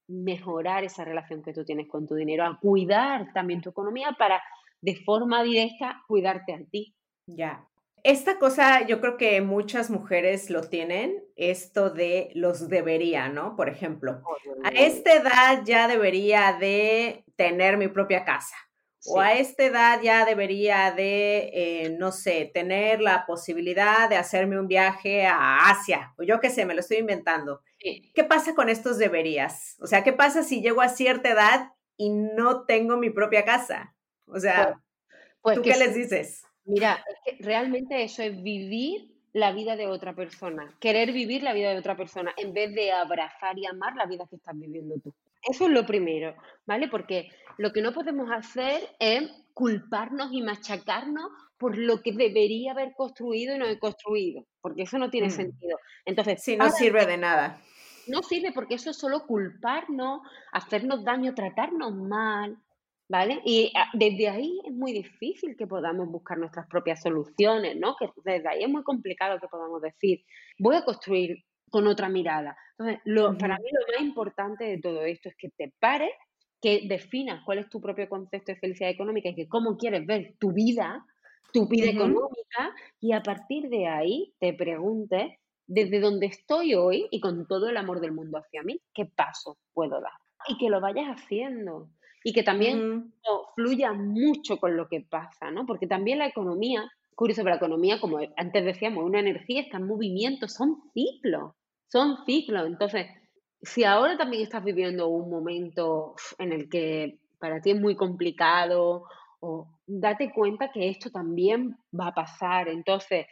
mejorar esa relación que tú tienes con tu dinero, a cuidar también tu economía para de forma directa cuidarte a ti. Ya, esta cosa yo creo que muchas mujeres lo tienen, esto de los debería, ¿no? Por ejemplo, a esta edad ya debería de tener mi propia casa. O a esta edad ya debería de, eh, no sé, tener la posibilidad de hacerme un viaje a Asia, o yo qué sé, me lo estoy inventando. ¿Qué pasa con estos deberías? O sea, ¿qué pasa si llego a cierta edad y no tengo mi propia casa? O sea, pues, ¿tú qué les dices? Mira, es que realmente eso es vivir la vida de otra persona, querer vivir la vida de otra persona en vez de abrazar y amar la vida que estás viviendo tú. Eso es lo primero, ¿vale? Porque lo que no podemos hacer es culparnos y machacarnos por lo que debería haber construido y no he construido, porque eso no tiene mm. sentido. Entonces, sí, no sirve de nada. No sirve porque eso es solo culparnos, hacernos daño, tratarnos mal, ¿Vale? Y ah, desde ahí es muy difícil que podamos buscar nuestras propias soluciones, ¿no? Que desde ahí es muy complicado que podamos decir, voy a construir con otra mirada. Entonces, lo, para mí lo más importante de todo esto es que te pares, que definas cuál es tu propio concepto de felicidad económica y que cómo quieres ver tu vida, tu vida económica, y a partir de ahí te preguntes desde donde estoy hoy y con todo el amor del mundo hacia mí, ¿qué paso puedo dar? Y que lo vayas haciendo y que también fluya mucho con lo que pasa, ¿no? Porque también la economía, curioso, pero la economía, como antes decíamos, una energía está en movimiento, son ciclos, son ciclos. Entonces, si ahora también estás viviendo un momento en el que para ti es muy complicado, o date cuenta que esto también va a pasar. Entonces,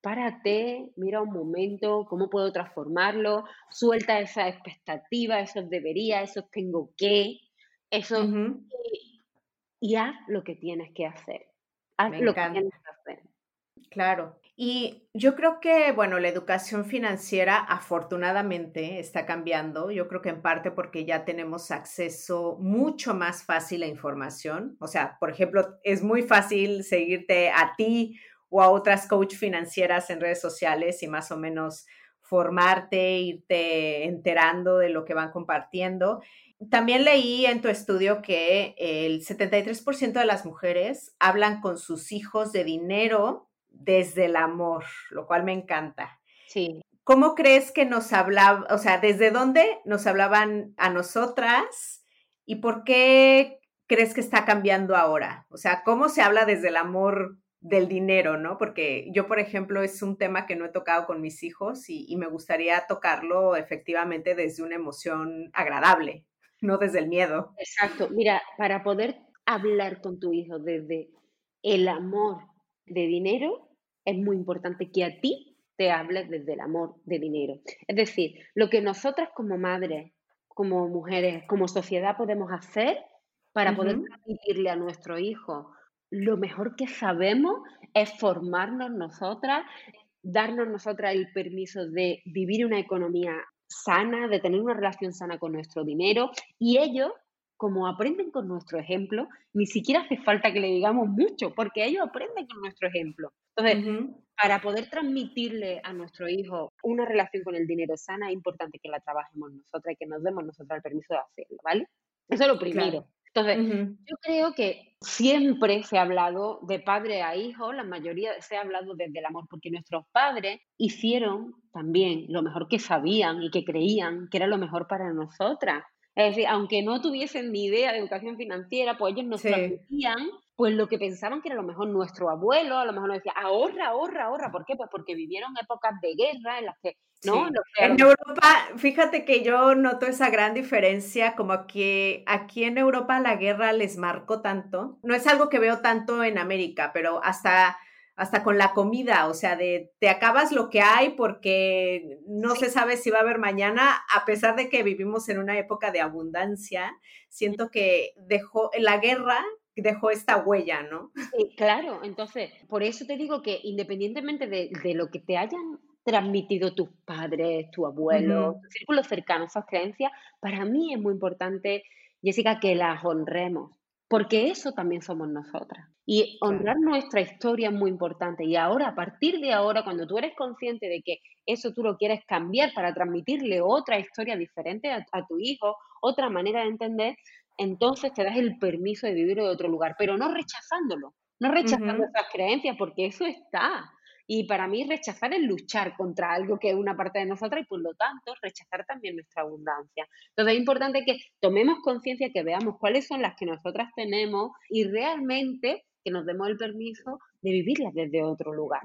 párate, mira un momento, cómo puedo transformarlo, suelta esa expectativa, esos debería, esos tengo que, eso, y, haz lo que tienes que hacer. Haz lo que tienes que hacer. Claro. Y yo creo que, bueno, la educación financiera afortunadamente está cambiando. Yo creo que en parte porque ya tenemos acceso mucho más fácil a información. O sea, por ejemplo, es muy fácil seguirte a ti o a otras coach financieras en redes sociales y más o menos formarte, irte enterando de lo que van compartiendo. También leí en tu estudio que el 73% de las mujeres hablan con sus hijos de dinero desde el amor, lo cual me encanta. Sí. ¿Cómo crees que nos hablaban, o sea, desde dónde nos hablaban a nosotras y por qué crees que está cambiando ahora? O sea, ¿cómo se habla desde el amor del dinero, ¿no? Porque yo, por ejemplo, es un tema que no he tocado con mis hijos y, me gustaría tocarlo efectivamente desde una emoción agradable, no desde el miedo. Exacto. Mira, para poder hablar con tu hijo desde el amor de dinero, es muy importante que a ti te hables desde el amor de dinero. Es decir, lo que nosotras como madres, como mujeres, como sociedad podemos hacer para poder transmitirle a nuestro hijo lo mejor que sabemos es formarnos nosotras, darnos nosotras el permiso de vivir una economía sana, de tener una relación sana con nuestro dinero y ellos, como aprenden con nuestro ejemplo, ni siquiera hace falta que le digamos mucho, porque ellos aprenden con nuestro ejemplo. Entonces, para poder transmitirle a nuestro hijo una relación con el dinero sana, es importante que la trabajemos nosotras y que nos demos nosotras el permiso de hacerlo, ¿vale? Eso es lo primero. Entonces, yo creo que siempre se ha hablado de padre a hijo, la mayoría se ha hablado desde el amor, porque nuestros padres hicieron también lo mejor que sabían y que creían que era lo mejor para nosotras. Es decir, aunque no tuviesen ni idea de educación financiera, pues ellos nos transmitían pues lo que pensaban que era lo mejor nuestro abuelo, a lo mejor nos decía, ahorra, ahorra, ahorra. ¿Por qué? Pues porque vivieron épocas de guerra en las que, ¿no? En Europa, fíjate que yo noto esa gran diferencia, como que aquí en Europa la guerra les marcó tanto. No es algo que veo tanto en América, pero hasta hasta con la comida, o sea, de te acabas lo que hay porque no se sabe si va a haber mañana, a pesar de que vivimos en una época de abundancia, siento que dejó la guerra dejó esta huella, ¿no? Sí, claro, entonces, por eso te digo que independientemente de, lo que te hayan transmitido tus padres, tu abuelo, tu círculo cercano, esas creencias, para mí es muy importante, Jessica, que las honremos porque eso también somos nosotras. Y honrar nuestra historia es muy importante. Y ahora, a partir de ahora, cuando tú eres consciente de que eso tú lo quieres cambiar para transmitirle otra historia diferente a, tu hijo, otra manera de entender, entonces te das el permiso de vivir en otro lugar, pero no rechazándolo, no rechazando esas creencias, porque eso está. Y para mí rechazar es luchar contra algo que es una parte de nosotras y por lo tanto rechazar también nuestra abundancia. Entonces es importante que tomemos conciencia, que veamos cuáles son las que nosotras tenemos y realmente que nos demos el permiso de vivirlas desde otro lugar.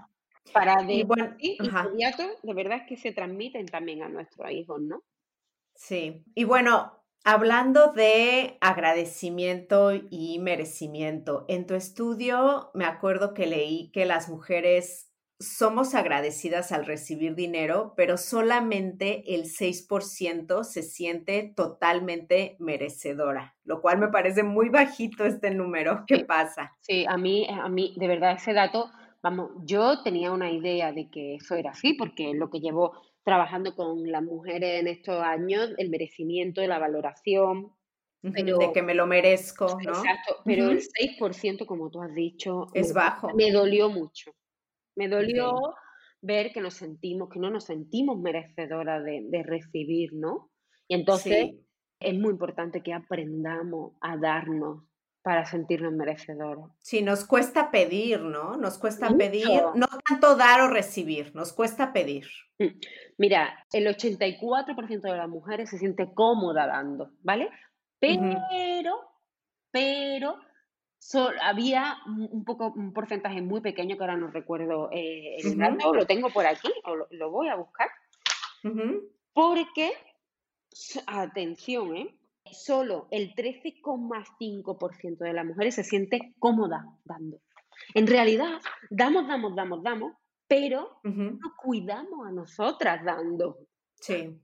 Para de bueno, inmediato, de verdad es que se transmiten también a nuestros hijos, ¿no? Sí. Y bueno, Hablando de agradecimiento y merecimiento, en tu estudio me acuerdo que leí que las mujeres somos agradecidas al recibir dinero, pero solamente el 6% se siente totalmente merecedora, lo cual me parece muy bajito este número. ¿Qué pasa? Sí, a mí, a mí, de verdad, ese dato, vamos, yo tenía una idea de que eso era así, porque lo que llevo trabajando con las mujeres en estos años, el merecimiento, la valoración, de que me lo merezco, ¿no? Exacto, pero el 6%, como tú has dicho, es bajo. Me dolió mucho. Me dolió ver que nos sentimos, que no nos sentimos merecedoras de, recibir, ¿no? Y entonces es muy importante que aprendamos a darnos para sentirnos merecedores. Sí, nos cuesta pedir, ¿no? Nos cuesta pedir, no tanto dar o recibir, nos cuesta pedir. Mm, mira, el 84% de las mujeres se siente cómoda dando, ¿vale? Pero, pero había un poco un porcentaje muy pequeño que ahora no recuerdo eh, el dato, lo tengo por aquí, o lo, voy a buscar, porque, atención, ¿eh? solo el 13,5% de las mujeres se siente cómoda dando. En realidad, damos, damos, damos, damos, pero no cuidamos a nosotras dando. Sí.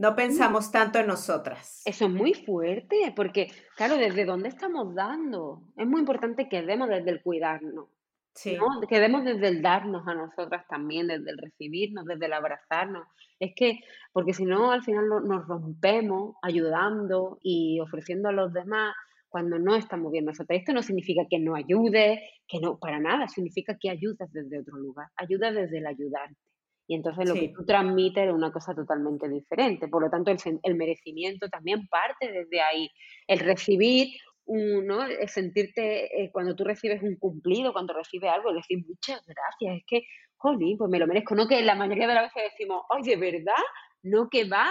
No pensamos tanto en nosotras. Eso es muy fuerte, porque, claro, ¿desde dónde estamos dando? Es muy importante que demos desde el cuidarnos. Sí. Que demos desde el darnos a nosotras también, desde el recibirnos, desde el abrazarnos. Es que, porque si no, al final nos rompemos ayudando y ofreciendo a los demás cuando no estamos bien nosotras. Esto no significa que no ayude, que no, para nada, significa que ayudas desde otro lugar, ayudas desde el ayudarte. Y entonces lo que tú transmites es una cosa totalmente diferente. Por lo tanto, el, merecimiento también parte desde ahí. El recibir, ¿no? el sentirte, eh, cuando tú recibes un cumplido, cuando recibes algo, decir muchas gracias. Es que, jolín, pues me lo merezco. No que la mayoría de las veces decimos, ay, de verdad, no que va.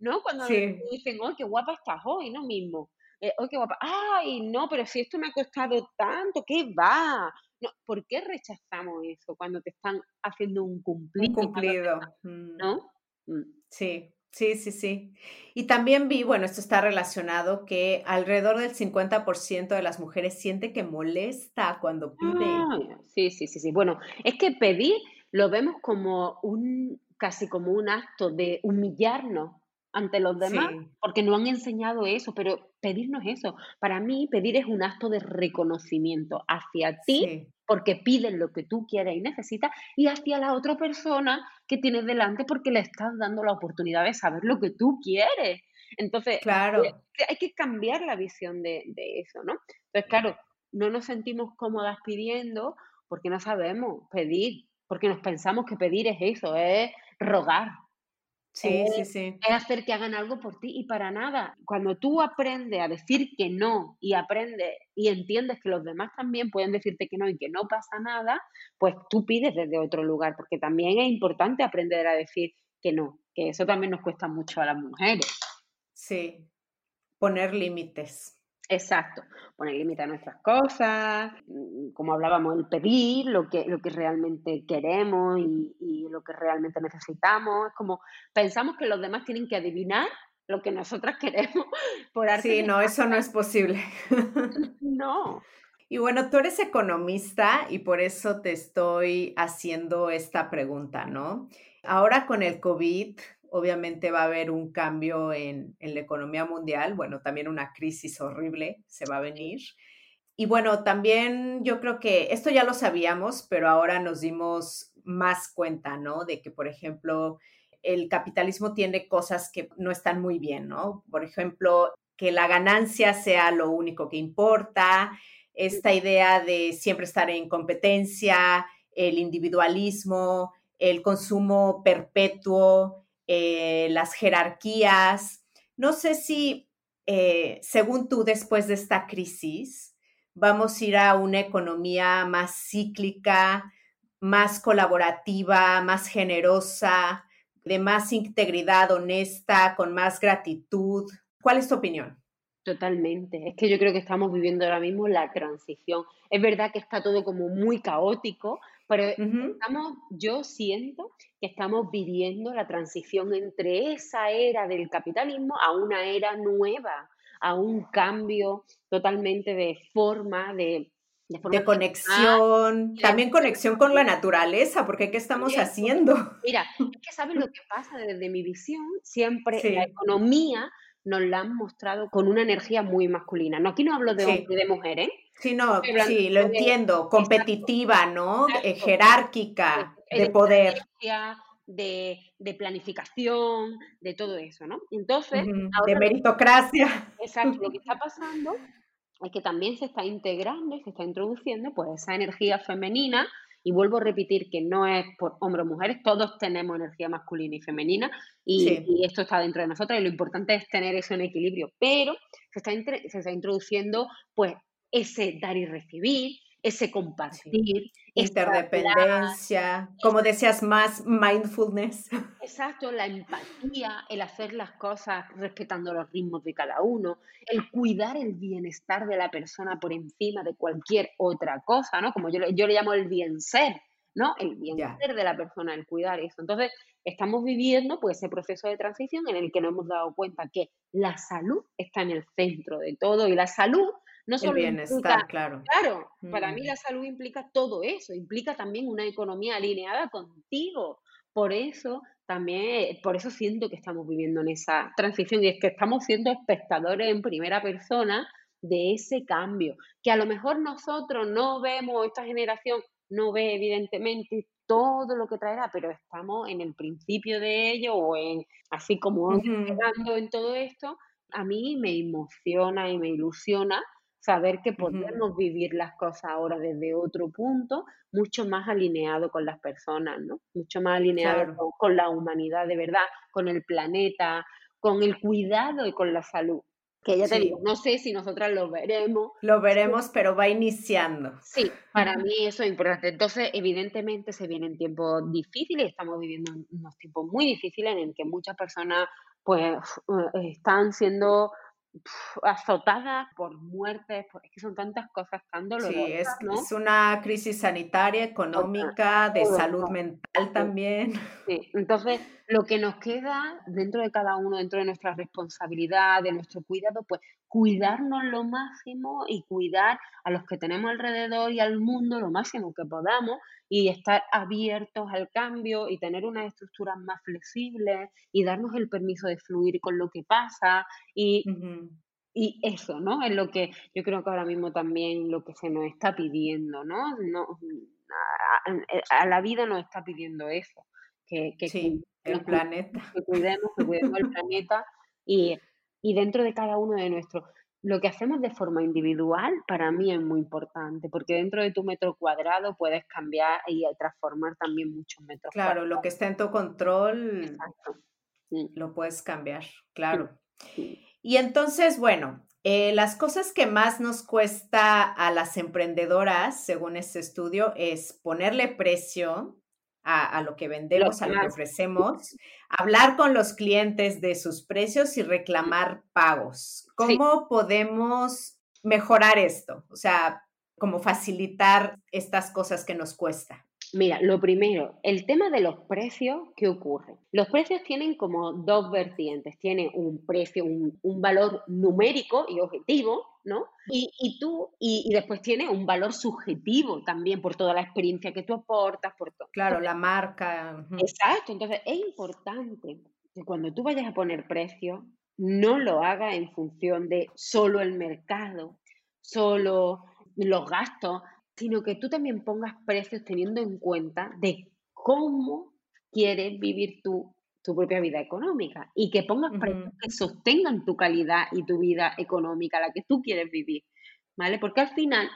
¿No? Cuando dicen, oh, qué guapa estás hoy, ¿no? Mismo. Eh, oh, qué guapa, ay, no, pero si esto me ha costado tanto, ¿qué va? No, ¿Por qué rechazamos eso cuando te están haciendo un cumplido? Un cumplido. Mm. ¿No? Mm. Sí, Sí, sí, sí. Y también vi, bueno, esto está relacionado, que alrededor del 50% de las mujeres siente que molesta cuando pide. Ah, sí, sí, sí, sí. Bueno, es que pedir lo vemos como un, casi como un acto de humillarnos ante los demás, porque no han enseñado eso, pero pedir no es eso. Para mí, pedir es un acto de reconocimiento hacia ti, porque pides lo que tú quieres y necesitas, y hacia la otra persona que tienes delante, porque le estás dando la oportunidad de saber lo que tú quieres. Entonces, claro. Eh, hay que cambiar la visión de, de eso, ¿no? Entonces, claro, no nos sentimos cómodas pidiendo porque no sabemos pedir, porque nos pensamos que pedir es eso, es rogar, Sí, sí, sí. Es hacer que hagan algo por ti y para nada. Cuando tú aprendes a decir que no y aprendes y entiendes que los demás también pueden decirte que no y que no pasa nada, pues tú pides desde otro lugar, porque también es importante aprender a decir que no, que eso también nos cuesta mucho a las mujeres. Sí, poner límites. Exacto, poner límite a nuestras cosas, mm, como hablábamos, el pedir lo que, lo que realmente queremos y, lo que realmente necesitamos. Es como pensamos que los demás tienen que adivinar lo que nosotras queremos por arte. Sí, no, eso no es posible. no. Y bueno, tú eres economista y por eso te estoy haciendo esta pregunta, ¿no? Ahora con el COVID, obviamente va a haber un cambio en, la economía mundial, bueno, también una crisis horrible se va a venir. Y bueno, también yo creo que esto ya lo sabíamos, pero ahora nos dimos más cuenta, ¿no? De que, por ejemplo, el capitalismo tiene cosas que no están muy bien, ¿no? Por ejemplo, que la ganancia sea lo único que importa, esta idea de siempre estar en competencia, el individualismo, el consumo perpetuo, eh, las jerarquías. No sé si, eh, según tú, después de esta crisis, vamos a ir a una economía más cíclica, más colaborativa, más generosa, de más integridad honesta, con más gratitud. ¿Cuál es tu opinión? Totalmente. Es que yo creo que estamos viviendo ahora mismo la transición. Es verdad que está todo como muy caótico, pero estamos, yo siento que estamos viviendo la transición entre esa era del capitalismo a una era nueva, a un cambio totalmente de forma, de, de, conexión, también conexión con la naturaleza, porque ¿qué estamos haciendo? Mira, es que sabes lo que pasa desde mi visión, siempre la economía nos la han mostrado con una energía muy masculina. No, aquí no hablo de hombre y de mujer, ¿eh? Sí, no, sí, lo entiendo, competitiva, ¿no? Eh, jerárquica, de poder. De, de, planificación, de todo eso, ¿no? Entonces... de meritocracia. Exacto, lo que está pasando es que también se está integrando y se está introduciendo pues esa energía femenina y vuelvo a repetir que no es por hombres o mujeres, todos tenemos energía masculina y femenina y, y, esto está dentro de nosotros y lo importante es tener eso en equilibrio, pero se está, se está introduciendo pues ese dar y recibir, ese compartir. Interdependencia, como decías, más mindfulness. Exacto, la empatía, el hacer las cosas respetando los ritmos de cada uno, el cuidar el bienestar de la persona por encima de cualquier otra cosa, ¿no? Como yo, yo le llamo el bien ser, ¿no? El bien ser de la persona, el cuidar eso. Entonces, estamos viviendo pues ese proceso de transición en el que nos hemos dado cuenta que la salud está en el centro de todo y la salud no solo el bienestar, claro. Claro, para mí mm. la salud implica todo eso, implica también una economía alineada contigo. Por eso también, por eso siento que estamos viviendo en esa transición y es que estamos siendo espectadores en primera persona de ese cambio, que a lo mejor nosotros no vemos, esta generación no ve evidentemente todo lo que traerá, pero estamos en el principio de ello o en así como uh en todo esto, a mí me emociona y me ilusiona saber que podemos vivir las cosas ahora desde otro punto, mucho más alineado con las personas, ¿no? Mucho más alineado con, la humanidad de verdad, con el planeta, con el cuidado y con la salud. Que ya te digo, no sé si nosotras lo veremos. Lo veremos, pero va iniciando. Sí, para mí eso es importante. Entonces, evidentemente se vienen tiempos difíciles, estamos viviendo unos tiempos muy difíciles en el que muchas personas pues eh, están siendo azotadas por muertes, es que son tantas cosas tan dolorosas. Sí, es, es una crisis sanitaria, económica, de salud mental también. Sí, entonces lo que nos queda dentro de cada uno, dentro de nuestra responsabilidad, de nuestro cuidado, pues cuidarnos lo máximo y cuidar a los que tenemos alrededor y al mundo lo máximo que podamos y estar abiertos al cambio y tener unas estructuras más flexibles y darnos el permiso de fluir con lo que pasa y, y eso, ¿no? Es lo que yo creo que ahora mismo también lo que se nos está pidiendo, ¿no? no a, la vida nos está pidiendo eso, que, que, sí, el planeta. Que cuidemos, que cuidemos el planeta y, y dentro de cada uno de nuestros. Lo que hacemos de forma individual para mí es muy importante, porque dentro de tu metro cuadrado puedes cambiar y transformar también muchos metros claro, lo que está en tu control lo puedes cambiar, claro. Y entonces, bueno, eh, las cosas que más nos cuesta a las emprendedoras, según este estudio, es ponerle precio a, lo que vendemos, a lo que ofrecemos, hablar con los clientes de sus precios y reclamar pagos. ¿Cómo podemos mejorar esto? O sea, cómo facilitar estas cosas que nos cuesta. Mira, lo primero, el tema de los precios, ¿qué ocurre? Los precios tienen como dos vertientes. Tiene un precio, un, valor numérico y objetivo, ¿no? Y, tú, y, después tiene un valor subjetivo también por toda la experiencia que tú aportas, por todo. Claro, la marca. Exacto, entonces es importante que cuando tú vayas a poner precio, no lo hagas en función de solo el mercado, solo los gastos, sino que tú también pongas precios teniendo en cuenta de cómo quieres vivir tu, tu propia vida económica y que pongas precios que sostengan tu calidad y tu vida económica, la que tú quieres vivir, ¿vale? Porque al final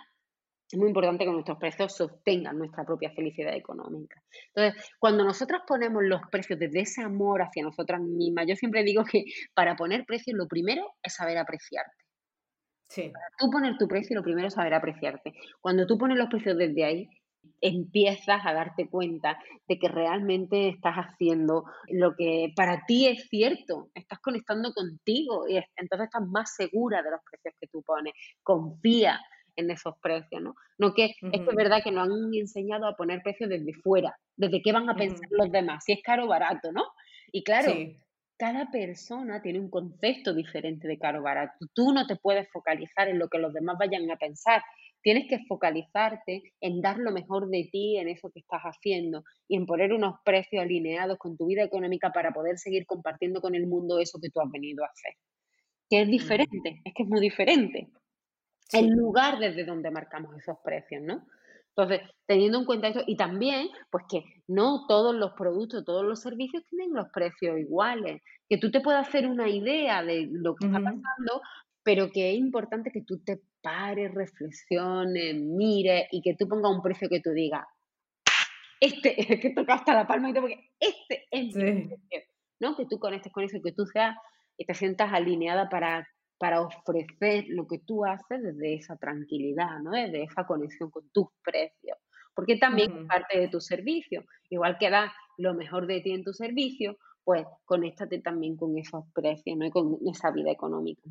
es muy importante que nuestros precios sostengan nuestra propia felicidad económica. Entonces, cuando nosotros ponemos los precios desde ese amor hacia nosotras mismas, yo siempre digo que para poner precios lo primero es saber apreciarte. Sí. Para tú poner tu precio, lo primero es saber apreciarte. Cuando tú pones los precios desde ahí, empiezas a darte cuenta de que realmente estás haciendo lo que para ti es cierto, estás conectando contigo y entonces estás más segura de los precios que tú pones, confía en esos precios, ¿no? No que es que es verdad que nos han enseñado a poner precios desde fuera, desde qué van a pensar los demás, si es caro o barato, ¿no? Y claro, cada persona tiene un concepto diferente de caro barato. Tú no te puedes focalizar en lo que los demás vayan a pensar. Tienes que focalizarte en dar lo mejor de ti en eso que estás haciendo y en poner unos precios alineados con tu vida económica para poder seguir compartiendo con el mundo eso que tú has venido a hacer. Que es diferente, es que es muy diferente. El lugar desde donde marcamos esos precios, ¿no? Entonces, teniendo en cuenta eso, y también, pues que no todos los productos, todos los servicios tienen los precios iguales, que tú te puedas hacer una idea de lo que está pasando, pero que es importante que tú te pares, reflexiones, mires y que tú pongas un precio que tú digas, este, es que toca hasta la palma y todo, porque este es mi precio, ¿no? Que tú conectes con eso, que tú seas y te sientas alineada para para ofrecer lo que tú haces desde esa tranquilidad, ¿no? Desde esa conexión con tus precios. Porque también es parte de tu servicio. Igual que das lo mejor de ti en tu servicio, pues conéctate también con esos precios, ¿no? Y con esa vida económica.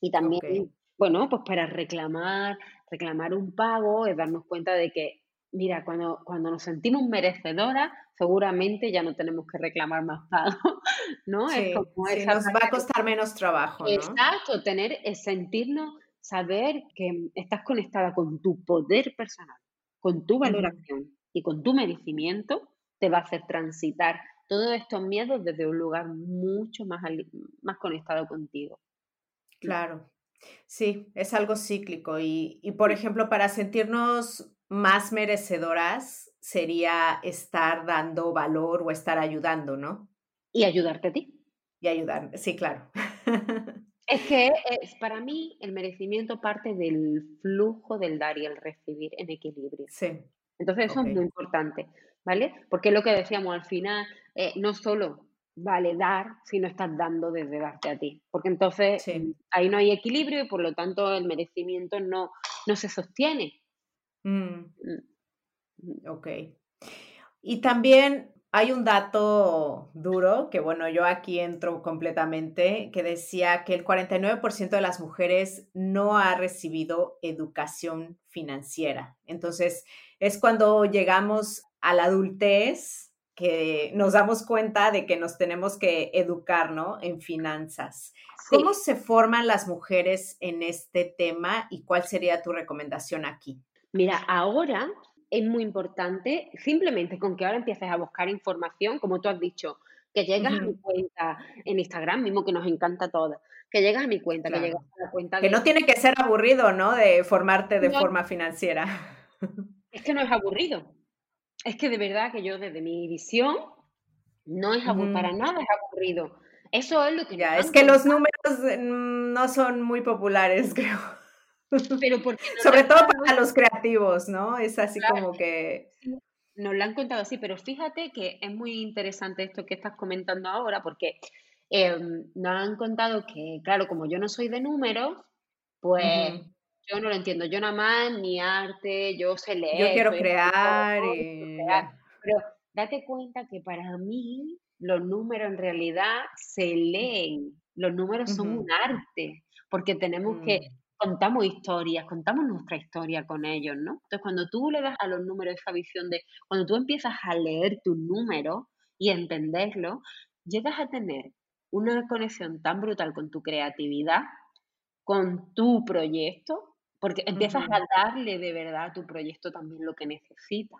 Y también, bueno, pues para reclamar, reclamar un pago es darnos cuenta de que Mira, cuando, cuando nos sentimos merecedoras, seguramente ya no tenemos que reclamar más pago, ¿no? es como nos va a costar menos trabajo, ¿no? Exacto, tener, sentirnos, saber que estás conectada con tu poder personal, con tu valoración y con tu merecimiento, te va a hacer transitar todos estos miedos desde un lugar mucho más, más conectado contigo. Claro, sí, es algo cíclico y, y por ejemplo, para sentirnos más merecedoras sería estar dando valor o estar ayudando, ¿no? Y ayudarte a ti. Y ayudar, sí, claro. Es que es, para mí el merecimiento parte del flujo del dar y el recibir en equilibrio. Sí. Entonces eso es muy importante, ¿vale? Porque lo que decíamos al final, eh, no solo vale dar si no estás dando desde darte a ti, porque entonces ahí no hay equilibrio y por lo tanto el merecimiento no, no se sostiene. Mm. Mm. Ok. Y también Hay un dato duro que, bueno, yo aquí entro completamente, que decía que el 49% de las mujeres no ha recibido educación financiera. Entonces, es cuando llegamos a la adultez que nos damos cuenta de que nos tenemos que educar, ¿no? En finanzas. ¿Cómo se forman las mujeres en este tema y cuál sería tu recomendación aquí? Mira, ahora es muy importante, simplemente con que ahora empieces a buscar información, como tú has dicho, que llegas a mi cuenta en Instagram, mismo que nos encanta todo, que llegas a mi cuenta, que llegas a la cuenta Que no tiene que ser aburrido, ¿no? De formarte de forma financiera. Es que no es aburrido. Es que de verdad que yo desde mi visión no es aburrido, para nada es aburrido. Eso es lo que... Ya, es que los números mm, no son muy populares, creo. Pero porque Sobre todo para los creativos, ¿no? Es así como que... Nos lo han contado así, pero fíjate que es muy interesante esto que estás comentando ahora, porque em, nos han contado que, claro, como yo no soy de números, pues yo no lo entiendo. Yo nada más ni arte, yo sé leer. Yo quiero crear, y... Pero date cuenta que para mí los números en realidad se leen. Los números son un arte, porque tenemos que mm contamos historias, contamos nuestra historia con ellos, ¿no? Entonces, cuando tú le das a los números esa visión de, cuando tú empiezas a leer tus números y entenderlo, llegas a tener una conexión tan brutal con tu creatividad, con tu proyecto, porque empiezas a darle de verdad a tu proyecto también lo que necesita.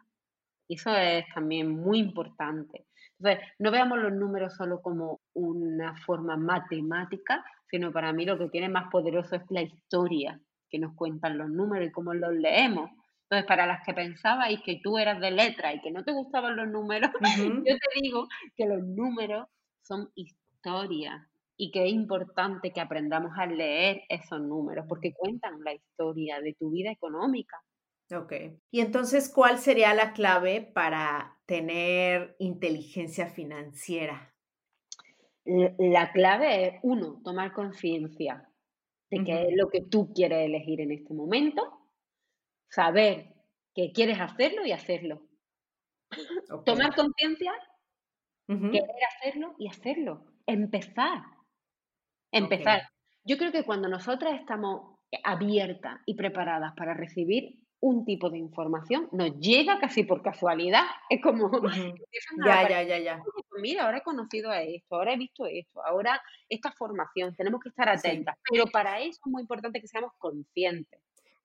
Y eso es también muy importante. Entonces, no veamos los números solo como una forma matemática, sino para mí lo que tiene más poderoso es la historia que nos cuentan los números y cómo los leemos. Entonces, para las que pensabais que tú eras de letra y que no te gustaban los números, yo te digo que los números son historia y que es importante que aprendamos a leer esos números porque cuentan la historia de tu vida económica. Ok. Y entonces, ¿cuál sería la clave para tener inteligencia financiera? La clave es, uno, tomar conciencia de qué es lo que tú quieres elegir en este momento, saber que quieres hacerlo y hacerlo. Tomar conciencia, querer hacerlo y hacerlo. Empezar. Empezar. Yo creo que cuando nosotras estamos abiertas y preparadas para recibir un tipo de información, nos llega casi por casualidad. Es como, ya, ya, ya, ya. Mira, ahora he conocido a esto, ahora he visto esto, ahora esta formación, tenemos que estar atentas. Pero para eso es muy importante que seamos conscientes.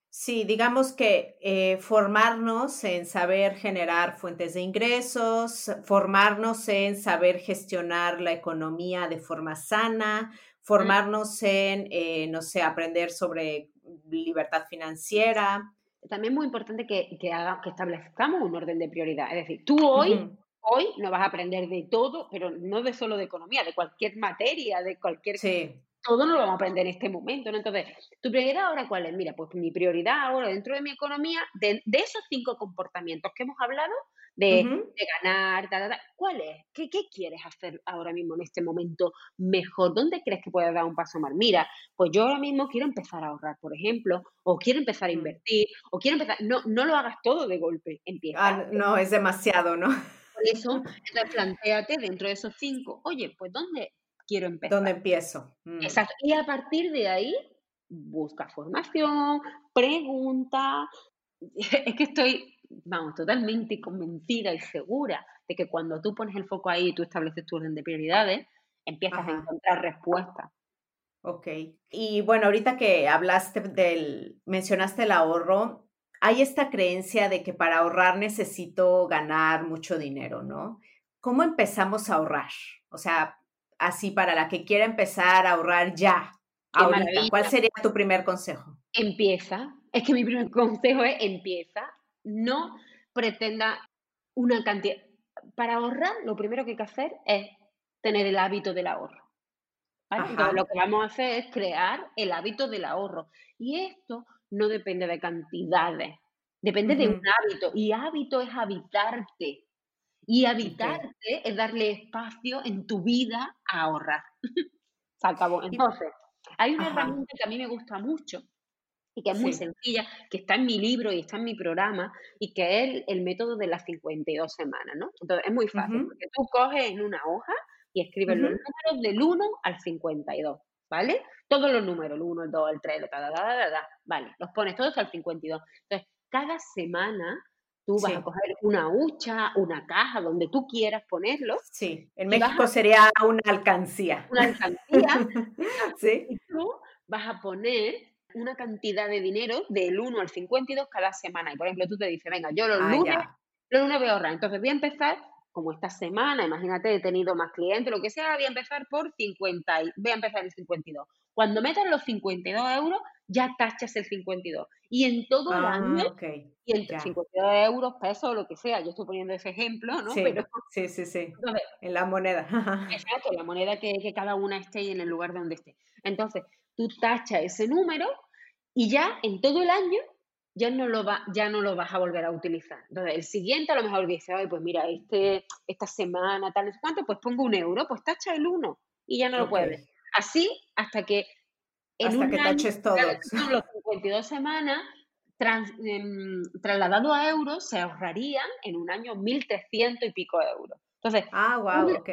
Sí, digamos que eh, formarnos en saber generar fuentes de ingresos, formarnos en saber gestionar la economía de forma sana, formarnos en, eh, no sé, aprender sobre libertad financiera, también es muy importante que, que, haga, que establezcamos un orden de prioridad. Es decir, tú hoy, hoy no vas a aprender de todo, pero no de solo de economía, de cualquier materia, de cualquier... Sí. Todo no lo vamos a aprender en este momento, ¿no? Entonces, ¿tu prioridad ahora cuál es? Mira, pues mi prioridad ahora dentro de mi economía, de, de esos cinco comportamientos que hemos hablado, de, ganar, ¿cuál es? ¿Qué, ¿Qué, quieres hacer ahora mismo en este momento mejor? ¿Dónde crees que puedes dar un paso más? Mira, pues yo ahora mismo quiero empezar a ahorrar, por ejemplo, o quiero empezar a mm. invertir, o quiero empezar, no, no lo hagas todo de golpe, empieza. Ah, no, es demasiado, ¿no? Por eso, planteate dentro de esos cinco, oye, pues ¿dónde quiero empezar? ¿Dónde empiezo? Mm. Exacto. Y a partir de ahí, busca formación, pregunta. Es que estoy vamos, totalmente convencida y segura de que cuando tú pones el foco ahí y tú estableces tu orden de prioridades, empiezas a encontrar respuestas. Ok. Y bueno, ahorita que hablaste del, mencionaste el ahorro, hay esta creencia de que para ahorrar necesito ganar mucho dinero, ¿no? ¿Cómo empezamos a ahorrar? O sea, así para la que quiera empezar a ahorrar ya, ahorita, ¿cuál sería tu primer consejo? Empieza. Es que mi primer consejo es empieza no pretenda una cantidad. Para ahorrar, lo primero que hay que hacer es tener el hábito del ahorro. lo que vamos a hacer es crear el hábito del ahorro. Y esto no depende de cantidades, depende de un hábito. Y hábito es habitarte. Y habitarte es darle espacio en tu vida a ahorrar. Se acabó. Entonces, hay una herramienta que a mí me gusta mucho, y que es muy sencilla, que está en mi libro y está en mi programa, y que es el, método de las 52 semanas, ¿no? Entonces es muy fácil, porque tú coges en una hoja y escribes los números del 1 al 52, ¿vale? Todos los números, el 1, el 2, el 3, el da, da, da, vale, los pones todos al 52. Entonces, cada semana tú vas a coger una hucha, una caja, donde tú quieras ponerlo. Sí, en México sería una alcancía. Una alcancía. sí. Y tú vas a poner una cantidad de dinero del 1 al 52 cada semana. Y por ejemplo, tú te dices, venga, yo los ah, lunes, los lunes voy a ahorrar. Entonces voy a empezar, como esta semana, imagínate, he tenido más clientes, lo que sea, voy a empezar por 50, y voy a empezar el 52. Cuando metas los 52 euros, ya tachas el 52. Y en todo el ah, año, y entre 52 euros, pesos, lo que sea, yo estoy poniendo ese ejemplo, ¿no? Sí, sí, sí, sí. en la moneda. exacto, la moneda que, que cada una esté en el lugar donde esté. Entonces, tú tachas ese número y ya en todo el año ya no lo, va, ya no lo vas a volver a utilizar. Entonces, el siguiente a lo mejor dice, Ay, pues mira, este, esta semana, tal, vez cuánto, pues pongo un euro, pues tacha el uno y ya no lo puedes. Así hasta que en hasta que taches todo. Son los 52 semanas, em, trasladado a euros, se ahorrarían en un año 1.300 y pico euros. Entonces, ah, wow, ok.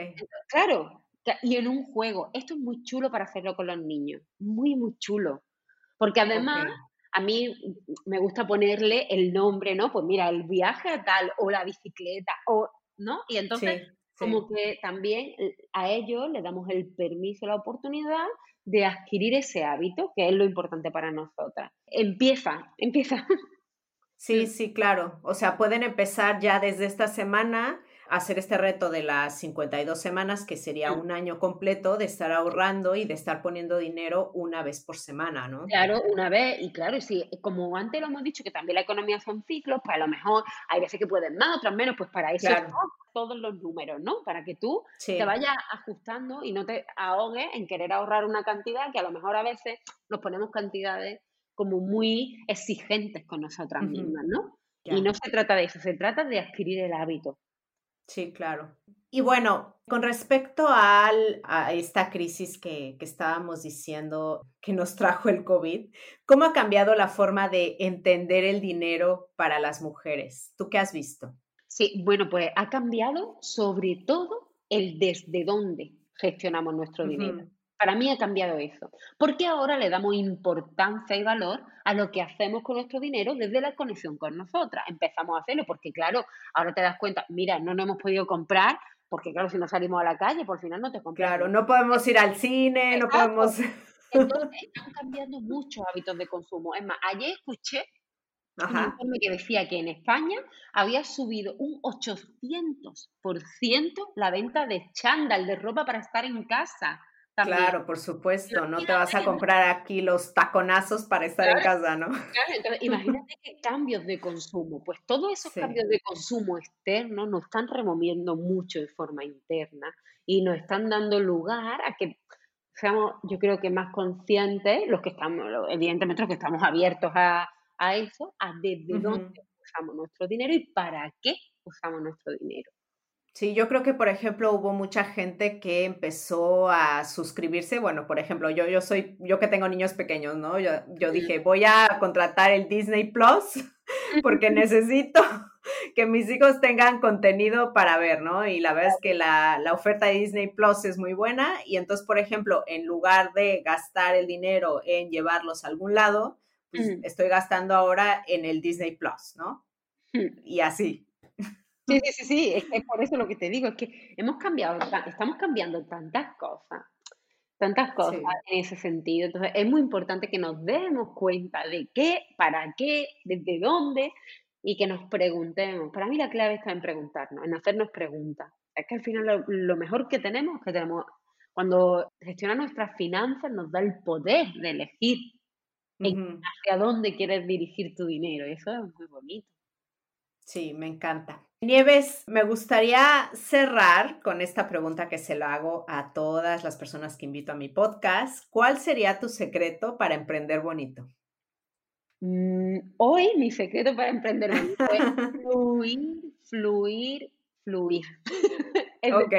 Claro, y en un juego. Esto es muy chulo para hacerlo con los niños. Muy, muy chulo. Porque además, a mí me gusta ponerle el nombre, ¿no? Pues mira, el viaje a tal, o la bicicleta, o, ¿no? Y entonces, como que también eh, a ellos le damos el permiso, la oportunidad de adquirir ese hábito, que es lo importante para nosotras. Empieza, empieza. Sí, sí, claro. O sea, pueden empezar ya desde esta semana hacer este reto de las 52 semanas, que sería un año completo de estar ahorrando y de estar poniendo dinero una vez por semana, ¿no? Claro, una vez, y claro, sí, como antes lo hemos dicho, que también la economía son ciclos, pues a lo mejor hay veces que pueden más, otras menos, pues para eso todos los números, ¿no? Para que tú te vayas ajustando y no te ahogues en querer ahorrar una cantidad que a lo mejor a veces nos ponemos cantidades como muy exigentes con nosotras mismas, ¿no? Y no se trata de eso, se trata de adquirir el hábito. Sí, claro. Y bueno, con respecto al, a esta crisis que, que, estábamos diciendo que nos trajo el COVID, ¿cómo ha cambiado la forma de entender el dinero para las mujeres? ¿Tú qué has visto? Sí, bueno, pues ha cambiado sobre todo el desde dónde gestionamos nuestro dinero. Para mí ha cambiado eso, porque ahora le damos importancia y valor a lo que hacemos con nuestro dinero desde la conexión con nosotras. Empezamos a hacerlo porque, claro, ahora te das cuenta, mira, no nos hemos podido comprar porque claro, si no salimos a la calle, por final no te compras. Claro, no podemos ir al cine, no podemos... Entonces, están cambiando muchos hábitos de consumo. Es más, ayer escuché un informe que decía que en España había subido un 800% la venta de chándal, de ropa para estar en casa. Claro, por supuesto, no te vas a comprar aquí los taconazos para estar en casa, ¿no? Claro, entonces imagínate qué cambios de consumo, pues todos esos cambios de consumo externos nos están removiendo mucho de forma interna y nos están dando lugar a que seamos, yo creo que más conscientes, los que estamos, evidentemente los que estamos abiertos a, eso, a desde dónde usamos nuestro dinero y para qué usamos nuestro dinero. Sí, yo creo que, por ejemplo, hubo mucha gente que empezó a suscribirse. Bueno, por ejemplo, yo, yo soy, yo que tengo niños pequeños, ¿no? Yo, yo dije, voy a contratar el Disney Plus porque necesito que mis hijos tengan contenido para ver, ¿no? Y la verdad es que la, la, oferta de Disney Plus es muy buena. Y entonces, por ejemplo, en lugar de gastar el dinero en llevarlos a algún lado, pues estoy gastando ahora en el Disney Plus, ¿no? Y así. Sí, sí, sí, sí, es, por eso lo que te digo, es que hemos cambiado, estamos cambiando tantas cosas, tantas cosas en ese sentido. Entonces, es muy importante que nos demos cuenta de qué, para qué, desde dónde y que nos preguntemos. Para mí la clave está en preguntarnos, en hacernos preguntas. Es que al final lo, mejor que tenemos es que tenemos, cuando gestionar nuestras finanzas nos da el poder de elegir hacia dónde quieres dirigir tu dinero. Eso es muy bonito. Sí, me encanta. Nieves, me gustaría cerrar con esta pregunta que se la hago a todas las personas que invito a mi podcast. ¿Cuál sería tu secreto para emprender bonito? Mm, hoy mi secreto para emprender bonito es fluir, fluir, fluir. es ok.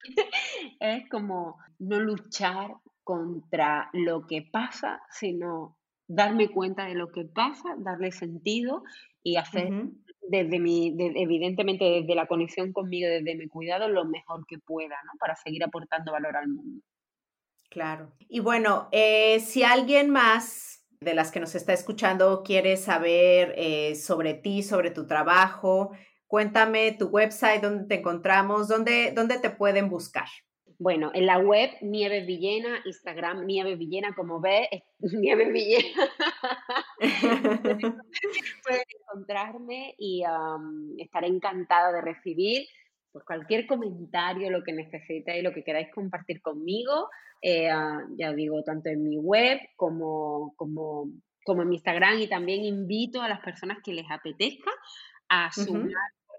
es como no luchar contra lo que pasa, sino darme cuenta de lo que pasa, darle sentido y hacer desde mi, evidentemente desde la conexión conmigo, desde mi cuidado, lo mejor que pueda, ¿no? Para seguir aportando valor al mundo. Claro. Y bueno, eh, si alguien más de las que nos está escuchando quiere saber eh, sobre ti, sobre tu trabajo, cuéntame tu website, dónde te encontramos, dónde, dónde te pueden buscar. Bueno, en la web Nieves Villena, Instagram Nieves Villena, como ves, Nieves Villena. Pueden encontrarme y estaré encantada de recibir pues, cualquier comentario, lo que necesitéis, lo que queráis compartir conmigo. Eh, ah, ya digo, tanto en mi web como, como, como en mi Instagram y también invito a las personas que les apetezca a sumar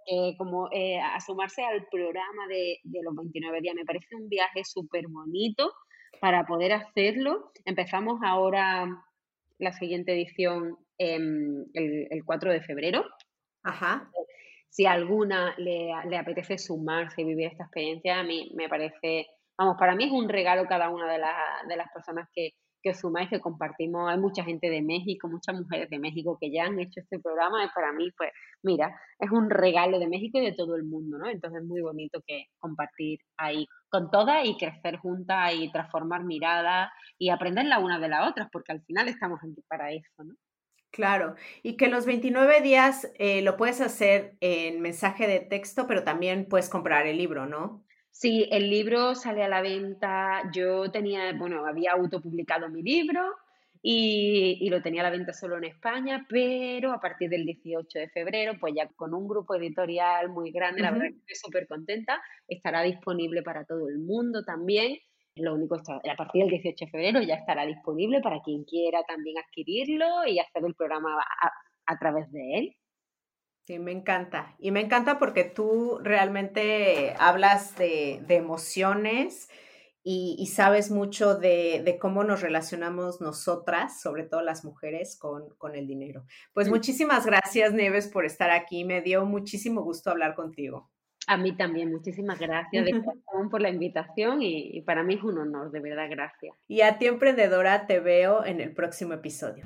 eh, como eh, a sumarse al programa de, los 29 días. Me parece un viaje súper bonito para poder hacerlo. Empezamos ahora la siguiente edición el, el, 4 de febrero. Ajá. Si alguna le, le, apetece sumarse y vivir esta experiencia, a mí me parece, vamos, para mí es un regalo cada una de, de las personas que, que os sumáis, que compartimos. Hay mucha gente de México, muchas mujeres de México que ya han hecho este programa y para mí, pues, mira, es un regalo de México y de todo el mundo, ¿no? Entonces es muy bonito que compartir ahí con todas y crecer juntas y transformar miradas y aprender la una de las otras, porque al final estamos aquí para eso, ¿no? Claro, y que los 29 días eh, lo puedes hacer en mensaje de texto, pero también puedes comprar el libro, ¿no? Sí, el libro sale a la venta. Yo tenía, bueno, había autopublicado mi libro y, lo tenía a la venta solo en España, pero a partir del 18 de febrero, pues ya con un grupo editorial muy grande, la verdad que estoy súper contenta, estará disponible para todo el mundo también. Lo único a partir del 18 de febrero ya estará disponible para quien quiera también adquirirlo y hacer el programa a través de él. Sí, me encanta. Y me encanta porque tú realmente hablas de, emociones y, sabes mucho de, cómo nos relacionamos nosotras, sobre todo las mujeres, con, el dinero. Pues muchísimas gracias, Neves, por estar aquí. Me dio muchísimo gusto hablar contigo. A mí también, muchísimas gracias de por la invitación y para mí es un honor, de verdad, gracias. Y a ti, emprendedora, te veo en el próximo episodio.